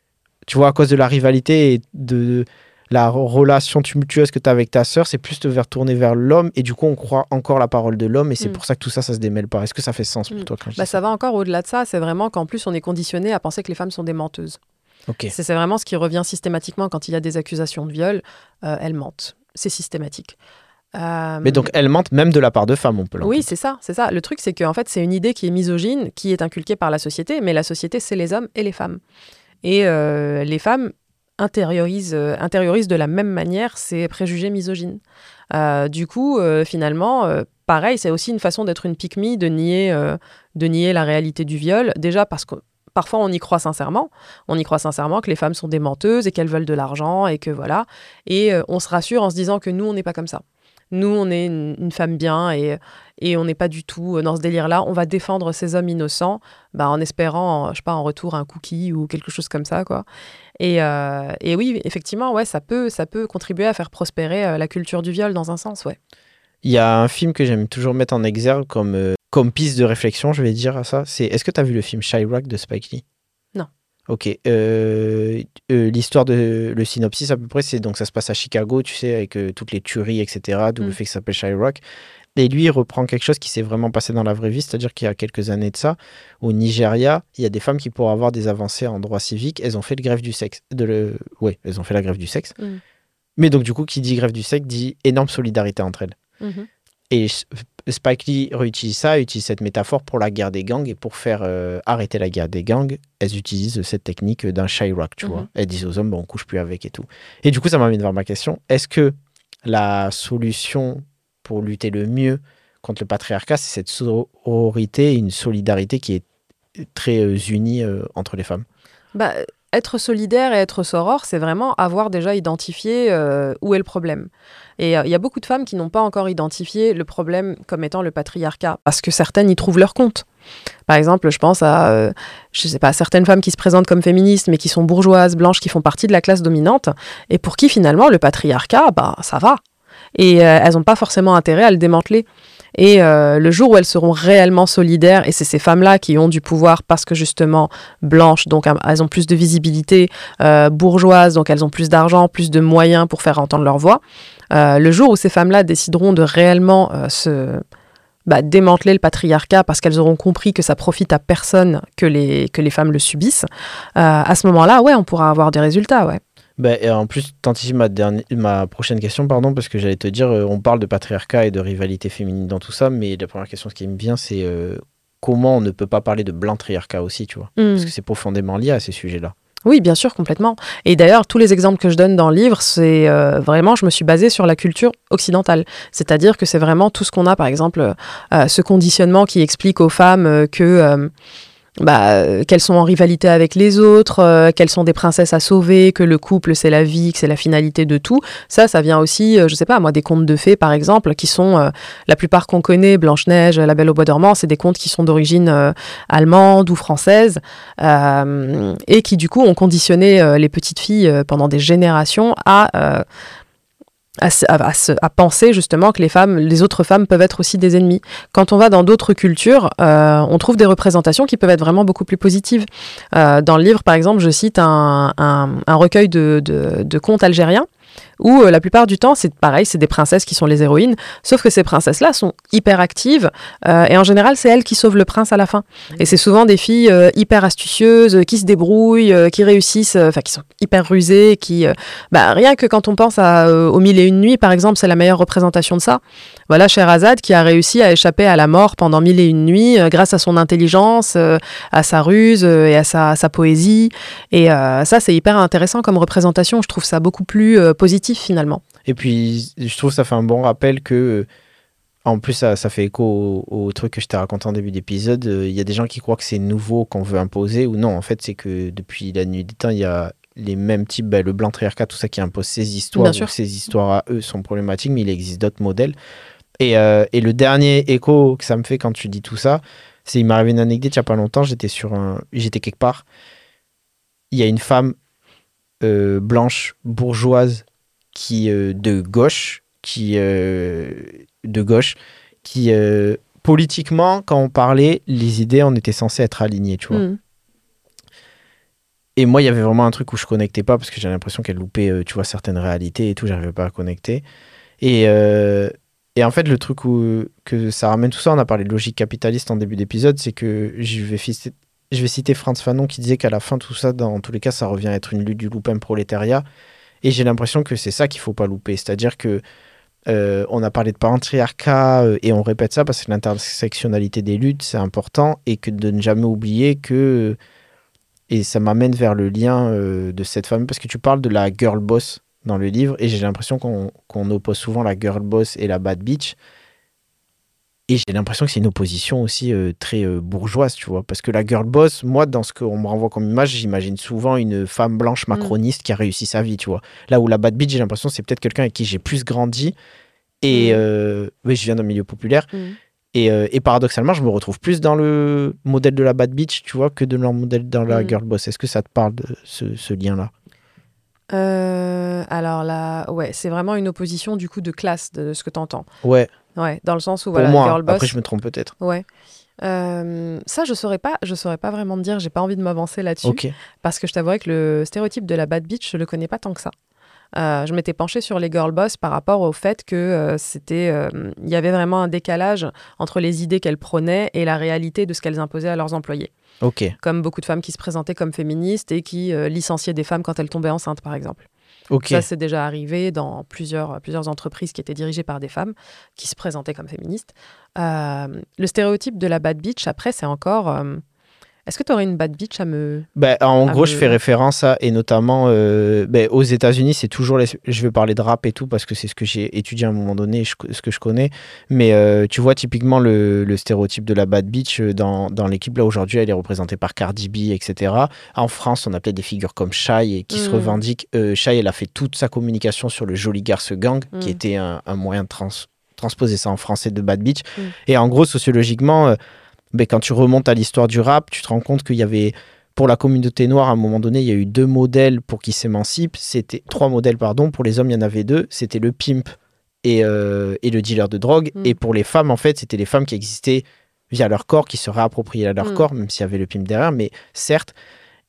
tu vois, à cause de la rivalité et de la relation tumultueuse que tu as avec ta sœur, c'est plus te vers tourner vers l'homme et du coup, on croit encore la parole de l'homme et c'est Mm. pour ça que tout ça, ça se démêle pas. Est-ce que ça fait sens pour Mm. toi quand Bah, ça va encore au-delà de ça. C'est vraiment qu'en plus, on est conditionné à penser que les femmes sont des menteuses. C'est vraiment ce qui revient systématiquement quand il y a des accusations de viol. euh, elles mentent. C'est systématique. Euh, Mais donc, elle mente même de la part de femmes, on peut Oui, l'entendre. c'est ça, c'est ça. Le truc, c'est qu'en fait, c'est une idée qui est misogyne, qui est inculquée par la société, mais la société, c'est les hommes et les femmes. Et euh, les femmes intériorisent, euh, intériorisent de la même manière ces préjugés misogynes. Euh, du coup, finalement, pareil, c'est aussi une façon d'être une pique de nier, de nier la réalité du viol. Déjà parce que parfois on y croit sincèrement, on y croit sincèrement que les femmes sont des menteuses et qu'elles veulent de l'argent et que voilà. Et on se rassure en se disant que nous, on n'est pas comme ça. Nous, on est une, femme bien et, et on n'est pas du tout euh, dans ce délire-là. On va défendre ces hommes innocents bah, en espérant, je sais pas, en retour un cookie ou quelque chose comme ça, quoi. Et, euh, et oui, effectivement, ouais, ça peut, ça peut contribuer à faire prospérer euh, la culture du viol dans un sens, ouais. Il y a un film que j'aime toujours mettre en exergue comme, comme piste de réflexion, je vais dire à ça. C'est Est-ce que tu as vu le film Chirac de Spike Lee? Ok. euh, euh, L'histoire de le synopsis à peu près, c'est donc ça se passe à Chicago, tu sais, avec euh, toutes les tueries, etc. D'où le Mm. fait que ça s'appelle Chirac. Et lui, il reprend quelque chose qui s'est vraiment passé dans la vraie vie, c'est-à-dire qu'il y a quelques années de ça, au Nigeria, il y a des femmes qui, pour avoir des avancées en droit civique, elles ont fait le grève du sexe. De le... Ouais, elles ont fait la grève du sexe. Mm. Mais donc, du coup, qui dit grève du sexe dit énorme solidarité entre elles. Mhm. Et Spike Lee réutilise ça, utilise cette métaphore pour la guerre des gangs et pour faire euh, arrêter la guerre des gangs, elles utilisent cette technique d'un Chirac, tu Mhm. vois. Elles disent aux hommes, bon, on couche plus avec et tout. Et du coup, ça m'amène vers ma question. Est-ce que la solution pour lutter le mieux contre le patriarcat, c'est cette sororité une solidarité qui est très euh, unie euh, entre les femmes? Bah, être solidaire et être soror, c'est vraiment avoir déjà identifié où est le problème. Et euh, il y a beaucoup de femmes qui n'ont pas encore identifié le problème comme étant le patriarcat, parce que certaines y trouvent leur compte. Par exemple, je pense à, euh, je sais pas, certaines femmes qui se présentent comme féministes, mais qui sont bourgeoises, blanches, qui font partie de la classe dominante, et pour qui finalement le patriarcat, bah, ça va. Et euh, elles n'ont pas forcément intérêt à le démanteler. Et le jour où elles seront réellement solidaires, et c'est ces femmes-là qui ont du pouvoir parce que justement blanches, donc elles ont plus de visibilité, euh, bourgeoises, donc elles ont plus d'argent, plus de moyens pour faire entendre leur voix. Euh, le jour où ces femmes-là décideront de réellement euh, se bah, démanteler le patriarcat parce qu'elles auront compris que ça profite à personne que les, que les femmes le subissent, euh, à ce moment-là, ouais, on pourra avoir des résultats, ouais. Et en plus, t'anticipes ma, dernière, ma prochaine question, pardon, parce que j'allais te dire, on parle de patriarcat et de rivalité féminine dans tout ça, mais la première question, ce qui me vient, c'est comment on ne peut pas parler de blanc triarcat aussi, tu vois? Mm. Parce que c'est profondément lié à ces sujets-là. Oui, bien sûr, complètement. Et d'ailleurs, tous les exemples que je donne dans le livre, c'est euh, vraiment, je me suis basée sur la culture occidentale. C'est-à-dire que c'est vraiment tout ce qu'on a, par exemple, euh, ce conditionnement qui explique aux femmes euh, que bah, euh, qu'elles sont en rivalité avec les autres, euh, qu'elles sont des princesses à sauver, que le couple c'est la vie, que c'est la finalité de tout. Ça, ça vient aussi, euh, je sais pas, moi, des contes de fées par exemple, qui sont la plupart qu'on connaît, Blanche Neige, La Belle au bois dormant, c'est des contes qui sont d'origine allemande ou française et qui du coup ont conditionné les petites filles pendant des générations à à, penser justement que les femmes, les autres femmes peuvent être aussi des ennemis. Quand on va dans d'autres cultures, euh, on trouve des représentations qui peuvent être vraiment beaucoup plus positives. Euh, dans le livre, par exemple, je cite un, recueil de contes algériens où euh, la plupart du temps, c'est pareil, c'est des princesses qui sont les héroïnes, sauf que ces princesses-là sont hyper actives, euh, et en général, c'est elles qui sauvent le prince à la fin. Et c'est souvent des filles euh, hyper astucieuses, qui se débrouillent, qui réussissent, enfin, qui sont hyper rusées, qui... bah, rien que quand on pense à, aux mille et une nuits, par exemple, c'est la meilleure représentation de ça. Voilà Sherazade qui a réussi à échapper à la mort pendant mille et une nuits grâce à son intelligence, à sa ruse et à sa poésie. Et ça, c'est hyper intéressant comme représentation. Je trouve ça beaucoup plus positif finalement. Et puis, je trouve que ça fait un bon rappel que, en plus, ça, ça fait écho au, truc que je t'ai raconté en début d'épisode. Euh, il y a des gens qui croient que c'est nouveau qu'on veut imposer, ou non, en fait, c'est que depuis la nuit des temps, il y a les mêmes types, ben, le blanc triarcat, tout ça qui impose ces histoires. Ces histoires à eux sont problématiques, mais il existe d'autres modèles. Et, euh, et, le dernier écho que ça me fait quand tu dis tout ça, c'est il m'est arrivé une anecdote il n'y a pas longtemps. J'étais sur un, j'étais quelque part. Il y a une femme euh, blanche bourgeoise qui euh, de gauche, qui euh, de gauche, qui euh, politiquement, quand on parlait, les idées, on était censé être alignées, tu vois. Mm. Et moi, il y avait vraiment un truc où je connectais pas parce que j'avais l'impression qu'elle loupait, tu vois, certaines réalités et tout, j'arrivais pas à connecter. Et, et en fait, le truc où, que ça ramène tout ça, on a parlé de logique capitaliste en début d'épisode, c'est que je vais, je vais citer Franz Fanon qui disait qu'à la fin, tout ça, dans tous les cas, ça revient à être une lutte du loupin prolétariat. Et j'ai l'impression que c'est ça qu'il faut pas louper. C'est-à-dire que euh, on a parlé de patriarcat euh, et on répète ça parce que l'intersectionnalité des luttes, c'est important et que de ne jamais oublier que. Et ça m'amène vers le lien euh, de cette femme parce que tu parles de la girl boss dans le livre et j'ai l'impression qu'on oppose souvent la girl boss et la bad bitch. Et j'ai l'impression que c'est une opposition aussi euh, très euh, bourgeoise, tu vois. Parce que la girl boss, moi, dans ce qu'on me renvoie comme image, j'imagine souvent une femme blanche mm. macroniste qui a réussi sa vie, tu vois. Là où la bad bitch, j'ai l'impression c'est peut-être quelqu'un avec qui j'ai plus grandi. Et mm. euh, oui, je viens d'un milieu populaire. Mm. Et, paradoxalement, je me retrouve plus dans le modèle de la bad bitch, tu vois, que de leur modèle dans la girl boss. Est-ce que ça te parle de ce, ce lien-là? Alors là, ouais, c'est vraiment une opposition du coup de classe de ce que tu entends. Ouais. Ouais, dans le sens où, Pour voilà, moi, girl boss. Après, je me trompe peut-être. Ouais. Euh, ça, je saurais pas, je saurais pas vraiment te dire. J'ai pas envie de m'avancer là-dessus, parce que je t'avouerais que le stéréotype de la bad bitch, je le connais pas tant que ça. Euh, je m'étais penchée sur les girl boss par rapport au fait que euh, c'était, il y avait vraiment un décalage entre les idées qu'elles prônaient et la réalité de ce qu'elles imposaient à leurs employés. Comme beaucoup de femmes qui se présentaient comme féministes et qui licenciaient des femmes quand elles tombaient enceintes, par exemple. Ça, c'est déjà arrivé dans plusieurs, plusieurs entreprises qui étaient dirigées par des femmes qui se présentaient comme féministes. Euh, le stéréotype de la bad bitch, après, c'est encore euh, est-ce que tu aurais une bad bitch à me. Bah, en gros, je fais référence à, et notamment euh, bah, aux États-Unis, c'est toujours. Les... Je vais parler de rap et tout parce que c'est ce que j'ai étudié à un moment donné, ce que je connais. Mais euh, tu vois, typiquement, le, le, stéréotype de la bad bitch euh, dans, dans l'équipe, là aujourd'hui, elle est représentée par Cardi B, etc. En France, on a peut-être des figures comme Shai qui se mm. revendiquent. Euh, Shai, elle a fait toute sa communication sur le Joli Garce Gang, qui mm. était un, un, moyen de trans transposer ça en français de bad bitch. Mm. Et en gros, sociologiquement mais quand tu remontes à l'histoire du rap, tu te rends compte qu'il y avait, pour la communauté noire, à un moment donné, il y a eu deux modèles pour qu'ils s'émancipent. C'était trois modèles, pardon. Pour les hommes, il y en avait deux. C'était le pimp et, euh, et, le dealer de drogue. Mm. Et pour les femmes, en fait, c'était les femmes qui existaient via leur corps, qui se réappropriaient à leur mm. corps, même s'il y avait le pimp derrière, mais certes.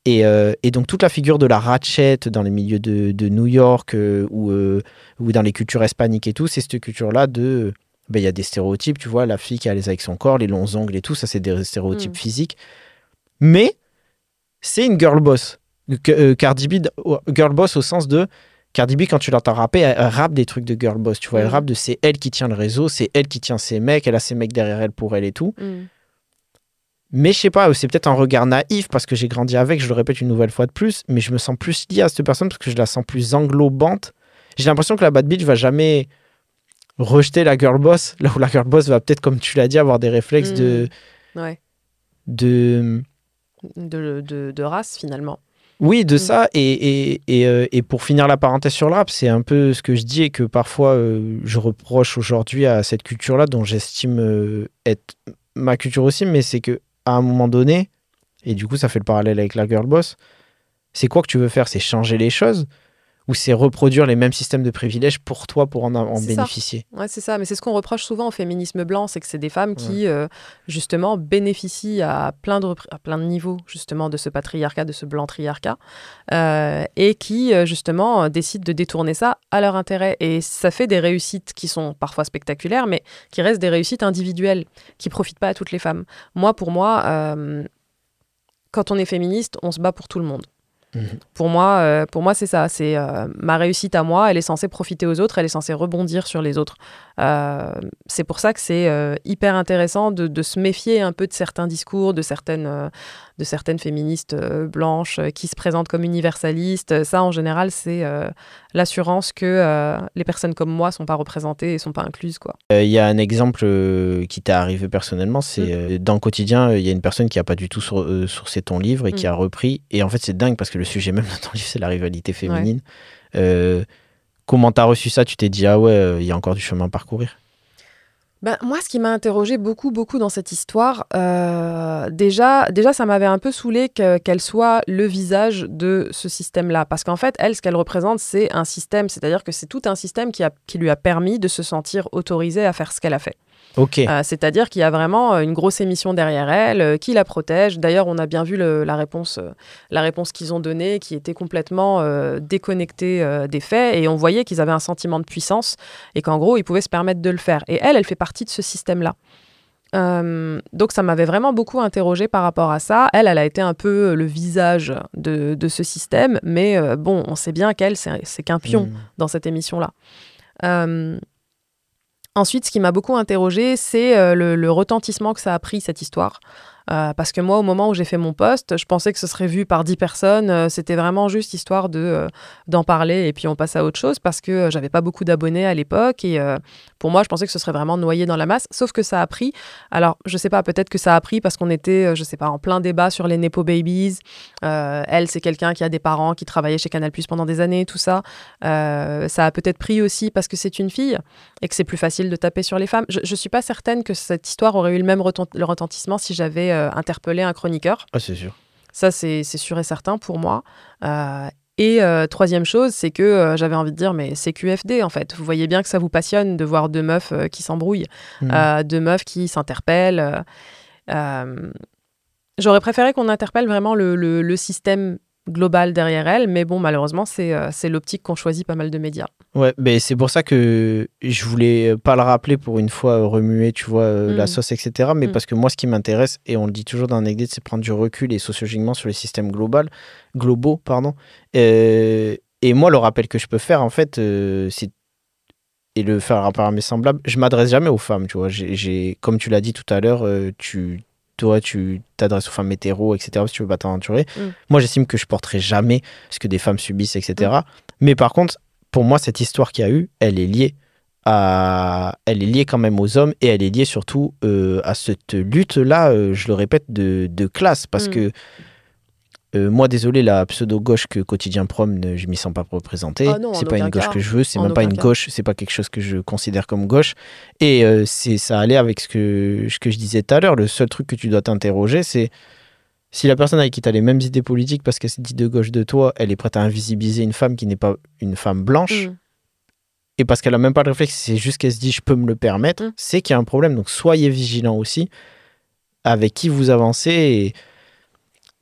Et, euh, et, donc toute la figure de la ratchette dans les milieux de, de New York euh, ou, ou dans les cultures hispaniques et tout, c'est cette culture-là de ben, il y a des stéréotypes, tu vois, la fille qui a les avec son corps, les longs ongles et tout, ça c'est des stéréotypes mm. physiques. Mais c'est une girl boss. Euh, Cardi B, girl boss au sens de Cardi B, quand tu l'entends rapper, elle, rappe des trucs de girl boss. Tu vois, elle mm. rappe de c'est elle qui tient le réseau, c'est elle qui tient ses mecs, elle a ses mecs derrière elle pour elle et tout. Mm. Mais je sais pas, c'est peut-être un regard naïf parce que j'ai grandi avec, je le répète une nouvelle fois de plus, mais je me sens plus lié à cette personne parce que je la sens plus englobante. J'ai l'impression que la bad bitch va jamais rejeter la girl boss, là où la girl boss va peut-être, comme tu l'as dit, avoir des réflexes de, Ouais. de... De, de, de race, finalement. Oui, de Mm. ça. Et, et, et, euh, et pour finir la parenthèse sur le rap, c'est un peu ce que je dis et que parfois euh, je reproche aujourd'hui à cette culture-là, dont j'estime euh, être ma culture aussi, mais c'est que à un moment donné, et du coup ça fait le parallèle avec la girl boss, c'est quoi que tu veux faire? C'est changer les choses? Ou c'est reproduire les mêmes systèmes de privilèges pour toi pour en, en C'est ça. bénéficier Ouais, c'est ça, mais c'est ce qu'on reproche souvent au féminisme blanc, c'est que c'est des femmes qui, euh, justement, bénéficient à plein, de, à plein de niveaux, justement, de ce patriarcat, de ce blanc triarcat, euh, et qui, euh, justement, décident de détourner ça à leur intérêt. Et ça fait des réussites qui sont parfois spectaculaires, mais qui restent des réussites individuelles, qui profitent pas à toutes les femmes. Moi, pour moi, euh, quand on est féministe, on se bat pour tout le monde. Mhm. Pour moi, euh, moi c'est ça. C'est euh, ma réussite à moi. Elle est censée profiter aux autres. Elle est censée rebondir sur les autres. Euh, c'est pour ça que c'est hyper intéressant de, de se méfier un peu de certains discours, de certaines, de certaines féministes blanches qui se présentent comme universalistes. Ça, en général, c'est l'assurance que euh, les personnes comme moi sont pas représentées et sont pas incluses, quoi. Euh, Il y a un exemple euh, qui t'est arrivé personnellement, c'est Mm. dans le quotidien, il y a une personne qui a pas du tout sur- sourcé ton livre et qui Mm. a repris. Et en fait, c'est dingue parce que le sujet même de ton livre, c'est la rivalité féminine. Comment t'as reçu ça? Tu t'es dit, ah ouais, il y a encore du chemin à parcourir Ben, moi, ce qui m'a interrogé beaucoup, beaucoup dans cette histoire, euh, déjà, déjà, ça m'avait un peu saoulé que- qu'elle soit le visage de ce système-là. Parce qu'en fait, elle, ce qu'elle représente, c'est un système. C'est-à-dire que c'est tout un système qui, qui lui a permis de se sentir autorisée à faire ce qu'elle a fait. Euh, C'est-à-dire qu'il y a vraiment euh, une grosse émission derrière elle euh, qui la protège. D'ailleurs, on a bien vu le- la réponse, euh, la réponse qu'ils ont donnée, qui était complètement déconnectée des faits, et on voyait qu'ils avaient un sentiment de puissance et qu'en gros, ils pouvaient se permettre de le faire. Et elle, elle fait partie de ce système-là. Euh, donc ça m'avait vraiment beaucoup interrogée par rapport à ça. Elle, elle a été un peu le visage de, de ce système, mais euh, bon, on sait bien qu'elle, c'est qu'un pion Mm. dans cette émission-là. Euh, ensuite, ce qui m'a beaucoup interrogé, c'est euh, le, le retentissement que ça a pris, cette histoire. Euh, parce que moi, au moment où j'ai fait mon post, je pensais que ce serait vu par 10 personnes. Euh, C'était vraiment juste histoire de euh, d'en parler et puis on passe à autre chose parce que j'avais pas beaucoup d'abonnés à l'époque et pour moi, je pensais que ce serait vraiment noyé dans la masse. Sauf que ça a pris. Alors, je sais pas, peut-être que ça a pris parce qu'on était, je sais pas, en plein débat sur les nepo babies. Elle, c'est quelqu'un qui a des parents qui travaillaient chez Canal Plus pendant des années, tout ça. Ça a peut-être pris aussi parce que c'est une fille et que c'est plus facile de taper sur les femmes. Je, je suis pas certaine que cette histoire aurait eu le même retent- retentissement si j'avais euh, interpellé un chroniqueur. Ah, c'est sûr. Ça, c'est sûr et certain pour moi. Euh, et euh, troisième chose, c'est que euh, j'avais envie de dire, mais c'est QFD en fait. Vous voyez bien que ça vous passionne de voir deux meufs euh, qui s'embrouillent, Mm. euh, deux meufs qui s'interpellent. J'aurais préféré qu'on interpelle vraiment le, le- le système global derrière elle, mais bon, malheureusement, c'est euh, c'est l'optique qu'ont choisi pas mal de médias. Ouais, mais c'est pour ça que je voulais pas le rappeler pour une fois euh, remuer, tu vois, euh, la Mm. sauce, etc. Mais Mm. parce que moi, ce qui m'intéresse, et on le dit toujours dans Anecdote, c'est prendre du recul et sociologiquement sur les systèmes global, globaux. Pardon. Euh, et moi, le rappel que je peux faire, en fait, euh, c'est et le faire rapport à mes semblables, je m'adresse jamais aux femmes, tu vois. J'ai, j'ai- comme tu l'as dit tout à l'heure, euh, tu, toi, tu t'adresses aux femmes hétéros, etc. Si tu veux pas t'aventurer. Mm. Moi, j'estime que je porterai jamais ce que des femmes subissent, etc. Mais par contre, pour moi, cette histoire qu'il y a eu, elle est liée à, elle est liée quand même aux hommes et elle est liée surtout euh, à cette lutte-là, euh, je le répète, de, de classe. Parce Mm. que euh, moi, désolé, la pseudo-gauche que Quotidien Prom, ne- je m'y sens pas représentée. Ah c'est pas une gauche cas. que je veux, c'est même pas une cas. gauche, c'est pas quelque chose que je considère comme gauche. Et euh, c'est ça allait avec ce que, ce que je disais tout à l'heure. Le seul truc que tu dois t'interroger, c'est si la personne avec qui tu as les mêmes idées politiques parce qu'elle s'est dit de gauche de toi, elle est prête à invisibiliser une femme qui n'est pas une femme blanche, Mm. et parce qu'elle a même pas de réflexe, c'est juste qu'elle se dit je peux me le permettre, Mm. c'est qu'il y a un problème. Donc soyez vigilants aussi avec qui vous avancez. Et,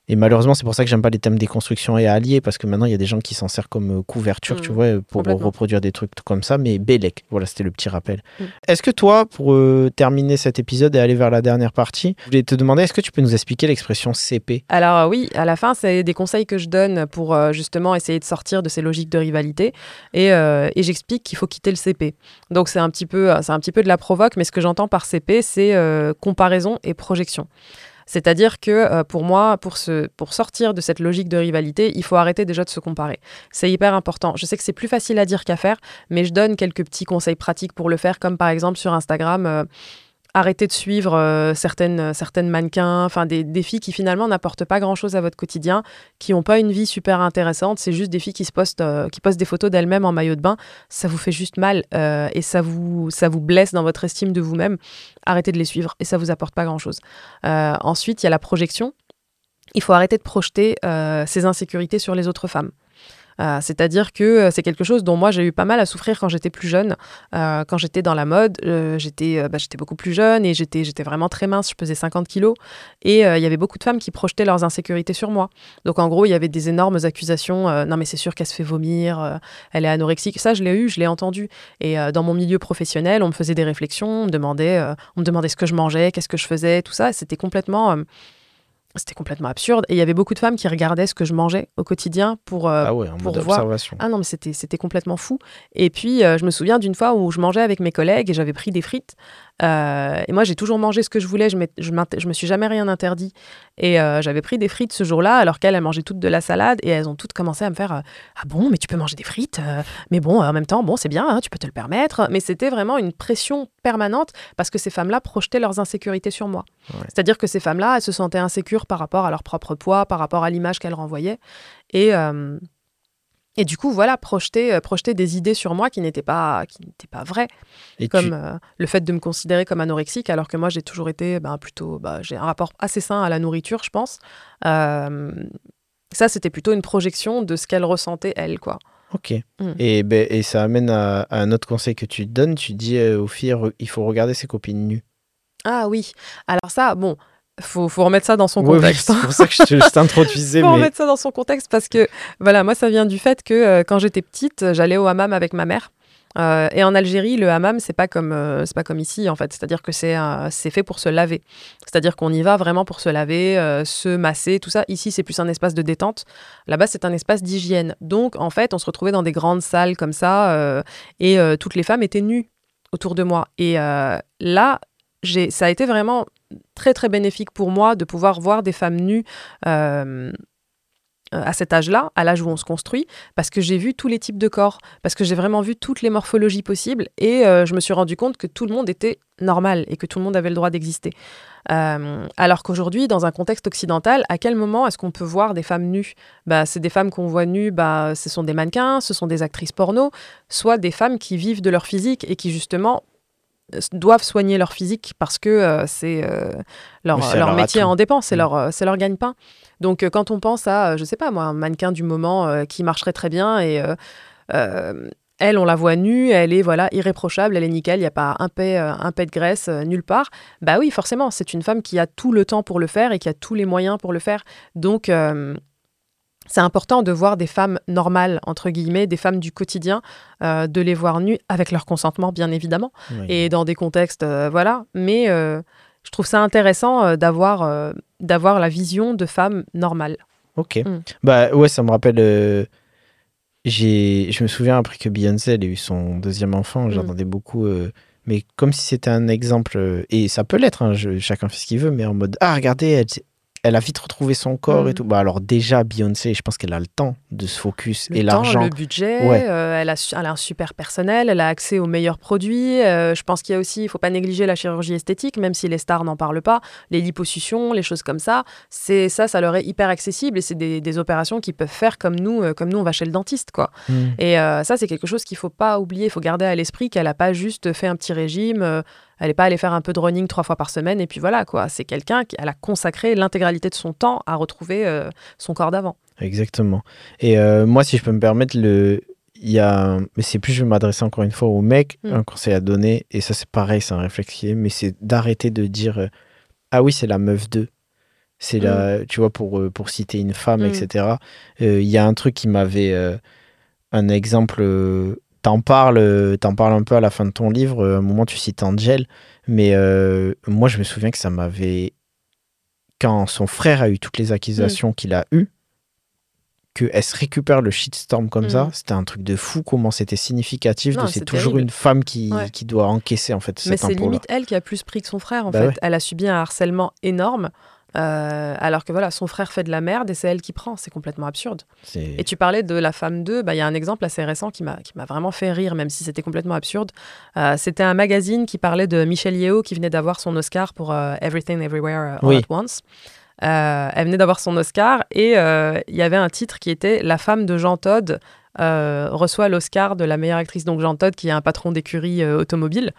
et malheureusement, c'est pour ça que j'aime pas les thèmes déconstruction et alliés, parce que maintenant il y a des gens qui s'en servent comme euh, couverture, Mm. tu vois, pour reproduire des trucs comme ça. Mais Bélec, voilà, c'était le petit rappel. Mm. Est-ce que toi, pour euh, terminer cet épisode et aller vers la dernière partie, je voulais te demander, est-ce que tu peux nous expliquer l'expression CP Alors euh, oui, à la fin, c'est des conseils que je donne pour euh, justement essayer de sortir de ces logiques de rivalité. Et, euh, et j'explique qu'il faut quitter le CP. Donc c'est un, petit peu, c'est un petit peu de la provoque, mais ce que j'entends par CP, c'est comparaison et projection. C'est-à-dire que euh, pour moi, pour, se, pour sortir de cette logique de rivalité, il faut arrêter déjà de se comparer. C'est hyper important. Je sais que c'est plus facile à dire qu'à faire, mais je donne quelques petits conseils pratiques pour le faire, comme par exemple sur Instagram. euh, arrêter de suivre euh, certaines, certaines mannequins, enfin des, filles qui finalement n'apportent pas grand-chose à votre quotidien, qui n'ont pas une vie super intéressante. C'est juste des filles qui se postent, euh, qui postent des photos d'elles-mêmes en maillot de bain. Ça vous fait juste mal euh, et ça vous, ça vous blesse dans votre estime de vous-même. Arrêtez de les suivre et ça vous apporte pas grand-chose. Euh, ensuite, il y a la projection. Il faut arrêter de projeter euh, ses insécurités sur les autres femmes. Euh, C'est-à-dire que euh, c'est quelque chose dont moi j'ai eu pas mal à souffrir quand j'étais plus jeune. Euh, quand j'étais dans la mode, j'étais bah, j'étais beaucoup plus jeune et j'étais vraiment très mince, je pesais 50 kilos. Et il y avait beaucoup de femmes qui projetaient leurs insécurités sur moi. Donc en gros, il y avait des énormes accusations. non mais c'est sûr qu'elle se fait vomir, elle est anorexique. Ça, je l'ai eu, je l'ai entendu. Et dans mon milieu professionnel, on me faisait des réflexions, on me demandait ce que je mangeais, qu'est-ce que je faisais, tout ça. C'était complètement... c'était complètement absurde. Et il y avait beaucoup de femmes qui regardaient ce que je mangeais au quotidien pour, euh, ah ouais, en pour mode voir- observation. ah non, mais c'était, c'était complètement fou. Et puis, euh, je me souviens d'une fois où je mangeais avec mes collègues et j'avais pris des frites. Euh, et moi, j'ai toujours mangé ce que je voulais. Je, je, me suis jamais rien interdit. Et euh, j'avais pris des frites ce jour-là, alors qu'elles, elles mangeaient toutes de la salade. Et elles ont toutes commencé à me faire euh, Ah bon, mais tu peux manger des frites Mais bon, en même temps, bon, c'est bien, hein, tu peux te le permettre. Mais c'était vraiment une pression permanente parce que ces femmes-là projetaient leurs insécurités sur moi. Ouais. C'est-à-dire que ces femmes-là, elles se sentaient insécures par rapport à leur propre poids, par rapport à l'image qu'elles renvoyaient. Et. Et du coup, voilà, projeter, euh, projeter des idées sur moi qui n'étaient pas, qui n'étaient pas vraies, Et comme tu- euh, le fait de me considérer comme anorexique, alors que moi, j'ai toujours été ben, plutôt, bah, j'ai un rapport assez sain à la nourriture, je pense. Euh, ça, c'était plutôt une projection de ce qu'elle ressentait elle, quoi. Ok. Mm. Et, ben, et ça amène à, à un autre conseil que tu donnes. Tu dis euh, aux filles, il faut regarder ses copines nues. Ah oui. Alors ça, bon, faut, faut remettre ça dans son Ouais, oui, contexte. c'est pour ça que je t'introduisais. faut mais... remettre ça dans son contexte parce que voilà, moi ça vient du fait que euh, quand j'étais petite, j'allais au hammam avec ma mère. Euh, et en Algérie, le hammam, c'est pas comme euh, c'est pas comme ici en fait. C'est-à-dire que c'est euh, c'est fait pour se laver. C'est-à-dire qu'on y va vraiment pour se laver, se masser, tout ça. Ici, c'est plus un espace de détente. Là-bas, c'est un espace d'hygiène. Donc, en fait, on se retrouvait dans des grandes salles comme ça, et toutes les femmes étaient nues autour de moi. Et là, j'ai ça a été vraiment très très bénéfique pour moi de pouvoir voir des femmes nues. euh, à cet âge-là, à l'âge où on se construit, parce que j'ai vu tous les types de corps, parce que j'ai vraiment vu toutes les morphologies possibles, et euh, je me suis rendu compte que tout le monde était normal et que tout le monde avait le droit d'exister. Euh, alors qu'aujourd'hui, dans un contexte occidental, à quel moment est-ce qu'on peut voir des femmes nues? Bah, C'est des femmes qu'on voit nues, bah, ce sont des mannequins, ce sont des actrices porno, soit des femmes qui vivent de leur physique et qui justement doivent soigner leur physique parce que euh, c'est euh, leur, Oui, c'est leur leur métier atout. en dépend, c'est Mm. leur, euh, c'est leur gagne-pain. Donc quand on pense à, je sais pas moi, un mannequin du moment euh, qui marcherait très bien et elle, on la voit nue, elle est voilà irréprochable, elle est nickel, il n'y a pas un pet, un pet de graisse nulle part. Bah oui, forcément, c'est une femme qui a tout le temps pour le faire et qui a tous les moyens pour le faire. Donc c'est important de voir des femmes normales, entre guillemets, des femmes du quotidien, euh, de les voir nues avec leur consentement, bien évidemment Oui. et dans des contextes, euh, voilà. Mais euh, je trouve ça intéressant d'avoir d'avoir la vision de femmes normales. Ok. Mm. Bah ouais, ça me rappelle. j'ai, je me souviens après que Beyoncé elle a eu son deuxième enfant, Mm. j'entendais beaucoup. mais comme si c'était un exemple, et ça peut l'être, hein, chacun fait ce qu'il veut, mais en mode ah regardez, elle, elle a vite retrouvé son corps Mm. et tout. Bah alors déjà Beyoncé, je pense qu'elle a le temps de se focus Le et l'argent. le budget, Ouais. euh, elle, a, elle a un super personnel, elle a accès aux meilleurs produits. euh, je pense qu'il y a aussi, il faut pas négliger la chirurgie esthétique, même si les stars n'en parlent pas. Les liposuctions, les choses comme ça, c'est ça, ça leur est hyper accessible et c'est des, des opérations qu'ils peuvent faire comme nous, euh, comme nous on va chez le dentiste, quoi. Mm. Et ça, c'est quelque chose qu'il faut pas oublier. Il faut garder à l'esprit qu'elle n'a pas juste fait un petit régime. Elle n'est pas allée faire un peu de running trois fois par semaine et puis voilà quoi. C'est quelqu'un qui elle a consacré l'intégralité de son temps à retrouver euh, son corps d'avant. Exactement. Et euh, moi, si je peux me permettre, le... il y a... Mais c'est plus, je vais m'adresser encore une fois aux mecs, Mm. un conseil à donner, et ça c'est pareil, c'est un réflexe mais c'est d'arrêter de dire euh, Ah oui, c'est la meuf d'eux. C'est la... Tu vois, pour, pour citer une femme, Mm. etc. Euh, Il y a un truc qui m'avait... Un exemple... T'en parles, euh, t'en parles un peu à la fin de ton livre, euh, à un moment tu cites Angel, mais euh, moi je me souviens que ça m'avait... Quand son frère a eu toutes les accusations qu'il a eues, qu'elle se récupère le shitstorm comme ça, Mhm. c'était un truc de fou comment c'était significatif c'est toujours terrible. une femme qui, Ouais. qui doit encaisser en fait Mais c'est limite elle qui a plus pris que son frère en Bah fait. ouais. Elle a subi un harcèlement énorme. Euh, alors que voilà, son frère fait de la merde et c'est elle qui prend. C'est complètement absurde. Et tu parlais de la femme 2, bah, il y a un exemple assez récent qui m'a vraiment fait rire, même si c'était complètement absurde. Euh, c'était un magazine qui parlait de Michelle Yeoh qui venait d'avoir son Oscar pour euh, Everything Everywhere All Oui. at Once. Elle venait d'avoir son Oscar et il y avait un titre qui était La femme de Jean Todt euh, reçoit l'Oscar de la meilleure actrice. Donc Jean Todt, qui est un patron d'écurie euh, automobile.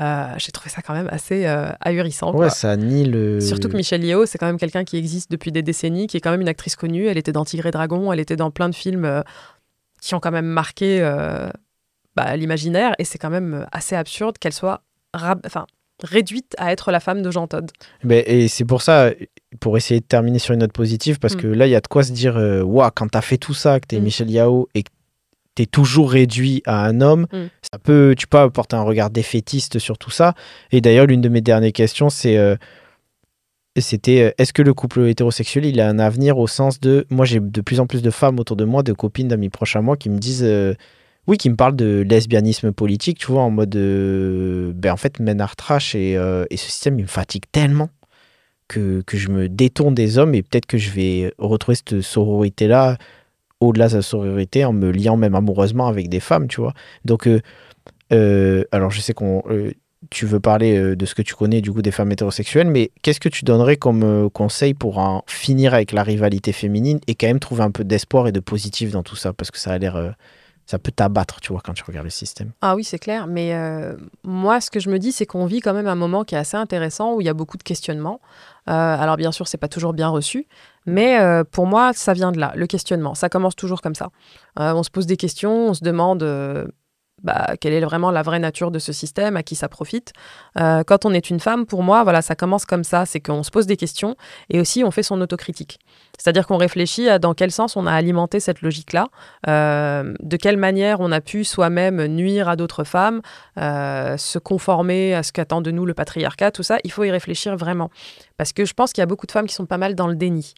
Euh, J'ai trouvé ça quand même assez ahurissant. quoi. Ouais, ça nie le. Surtout que Michelle Yeoh, c'est quand même quelqu'un qui existe depuis des décennies, qui est quand même une actrice connue. Elle était dans Tigre et Dragon, elle était dans plein de films qui ont quand même marqué bah, l'imaginaire. Et c'est quand même assez absurde qu'elle soit rab- enfin, réduite à être la femme de Jean Todt. Ben, et c'est pour ça, pour essayer de terminer sur une note positive, parce Mm. que là, il y a de quoi se dire euh, Ouah, quand t'as fait tout ça, que t'es Mm. Michel Yao et que t'es toujours réduit à un homme, Mm. ça peut, tu peux apporter un regard défaitiste sur tout ça. Et d'ailleurs, l'une de mes dernières questions, c'est. euh, c'était euh, est-ce que le couple hétérosexuel il a un avenir au sens de moi j'ai de plus en plus de femmes autour de moi de copines d'amis proches à moi qui me disent euh, oui qui me parlent de lesbianisme politique tu vois en mode euh, ben en fait men are trash et, et ce système il me fatigue tellement que, que je me détourne des hommes et peut-être que je vais retrouver cette sororité là au-delà de la sororité en me liant même amoureusement avec des femmes tu vois donc euh, euh, alors je sais qu'on euh, tu veux parler de ce que tu connais du coup des femmes hétérosexuelles, mais qu'est-ce que tu donnerais comme conseil pour en finir avec la rivalité féminine et quand même trouver un peu d'espoir et de positif dans tout ça? Parce que ça a l'air. ça peut t'abattre, tu vois, quand tu regardes le système. Ah oui, c'est clair. Mais moi, ce que je me dis, c'est qu'on vit quand même un moment qui est assez intéressant où il y a beaucoup de questionnements. Euh, alors bien sûr, c'est pas toujours bien reçu, mais euh, pour moi, ça vient de là, le questionnement. Ça commence toujours comme ça. Euh, on se pose des questions, on se demande bah, quelle est vraiment la vraie nature de ce système, à qui ça profite. Euh, quand on est une femme, pour moi, voilà, ça commence comme ça, c'est qu'on se pose des questions et aussi on fait son autocritique. C'est-à-dire qu'on réfléchit à dans quel sens on a alimenté cette logique-là, euh, de quelle manière on a pu soi-même nuire à d'autres femmes, euh, se conformer à ce qu'attend de nous le patriarcat, tout ça, il faut y réfléchir vraiment. Parce que je pense qu'il y a beaucoup de femmes qui sont pas mal dans le déni.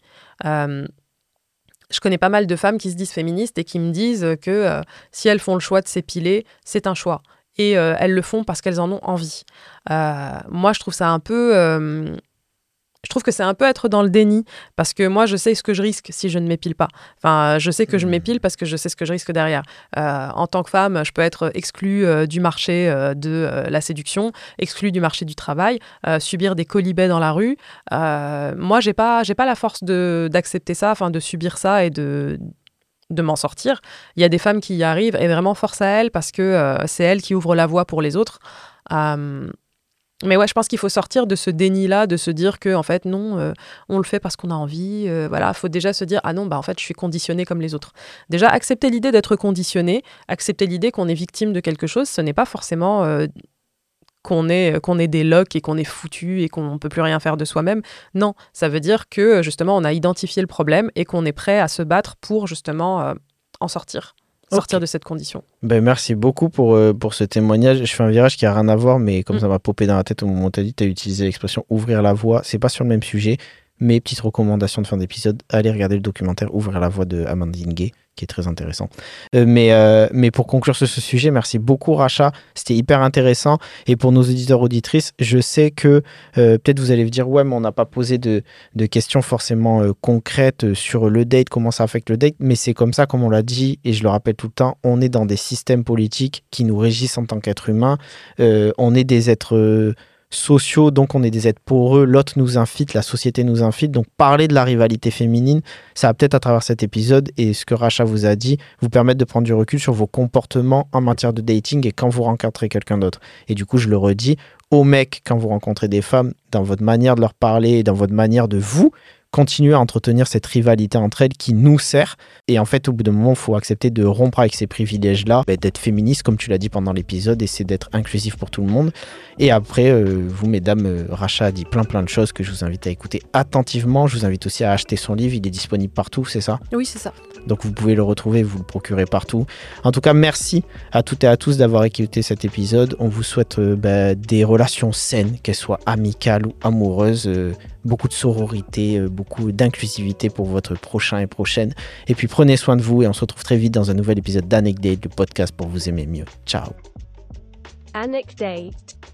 Je connais pas mal de femmes qui se disent féministes et qui me disent que euh, si elles font le choix de s'épiler, c'est un choix. Et euh, elles le font parce qu'elles en ont envie. Euh, moi, je trouve ça un peu... euh, je trouve que c'est un peu être dans le déni parce que moi je sais ce que je risque si je ne m'épile pas. Enfin, je sais que je Mhm. m'épile parce que je sais ce que je risque derrière. Euh, en tant que femme, je peux être exclue euh, du marché euh, de euh, la séduction, exclue du marché du travail, euh, subir des colibets dans la rue. Euh, moi, j'ai pas, j'ai pas la force de d'accepter ça, enfin de subir ça et de de m'en sortir. Il y a des femmes qui y arrivent et vraiment force à elles parce que euh, c'est elles qui ouvrent la voie pour les autres. Euh, mais ouais, je pense qu'il faut sortir de ce déni-là, de se dire que en fait non, euh, on le fait parce qu'on a envie. euh, voilà, faut déjà se dire ah non, bah en fait je suis conditionné comme les autres. Déjà accepter l'idée d'être conditionné, accepter l'idée qu'on est victime de quelque chose, ce n'est pas forcément euh, qu'on est qu'on est des locs et qu'on est foutu et qu'on peut plus rien faire de soi-même. Non, ça veut dire que justement on a identifié le problème et qu'on est prêt à se battre pour justement euh, en sortir, sortir de cette condition. Ben, merci beaucoup pour, euh, pour ce témoignage. Je fais un virage qui a rien à voir, mais comme Mm. ça m'a popé dans la tête au moment où tu as dit, tu as utilisé l'expression ouvrir la voie. C'est pas sur le même sujet, mais petite recommandation de fin d'épisode, allez regarder le documentaire Ouvrir la voie de Amandine Gay, qui est très intéressant. Euh, mais, euh, mais pour conclure sur ce sujet, merci beaucoup Racha, c'était hyper intéressant. Et pour nos auditeurs auditrices, je sais que euh, peut-être vous allez vous dire, ouais, mais on n'a pas posé de, de questions forcément concrètes sur le date, comment ça affecte le date, mais c'est comme ça, comme on l'a dit, et je le rappelle tout le temps, on est dans des systèmes politiques qui nous régissent en tant qu'être humain. Euh, on est des êtres sociaux, donc on est des êtres poreux, l'autre nous infite, la société nous infite, donc parler de la rivalité féminine, ça va peut-être à travers cet épisode et ce que Racha vous a dit, vous permettre de prendre du recul sur vos comportements en matière de dating et quand vous rencontrez quelqu'un d'autre. Et du coup, je le redis, aux mecs, quand vous rencontrez des femmes, dans votre manière de leur parler dans votre manière de vous, continuer à entretenir cette rivalité entre elles qui nous sert. Et en fait, au bout d'un moment, il faut accepter de rompre avec ces privilèges-là, bah, d'être féministe, comme tu l'as dit pendant l'épisode, et c'est d'être inclusif pour tout le monde. Et après, euh, vous, mesdames, euh, Racha a dit plein plein de choses que je vous invite à écouter attentivement. Je vous invite aussi à acheter son livre, il est disponible partout, c'est ça? Oui, c'est ça. Donc vous pouvez le retrouver, vous le procurez partout. En tout cas, merci à toutes et à tous d'avoir écouté cet épisode. On vous souhaite euh, bah, des relations saines, qu'elles soient amicales ou amoureuses, euh, beaucoup de sororité, euh, beaucoup d'inclusivité pour votre prochain et prochaine. Et puis prenez soin de vous et on se retrouve très vite dans un nouvel épisode d'Anecdate, le podcast pour vous aimer mieux. Ciao Anecdate.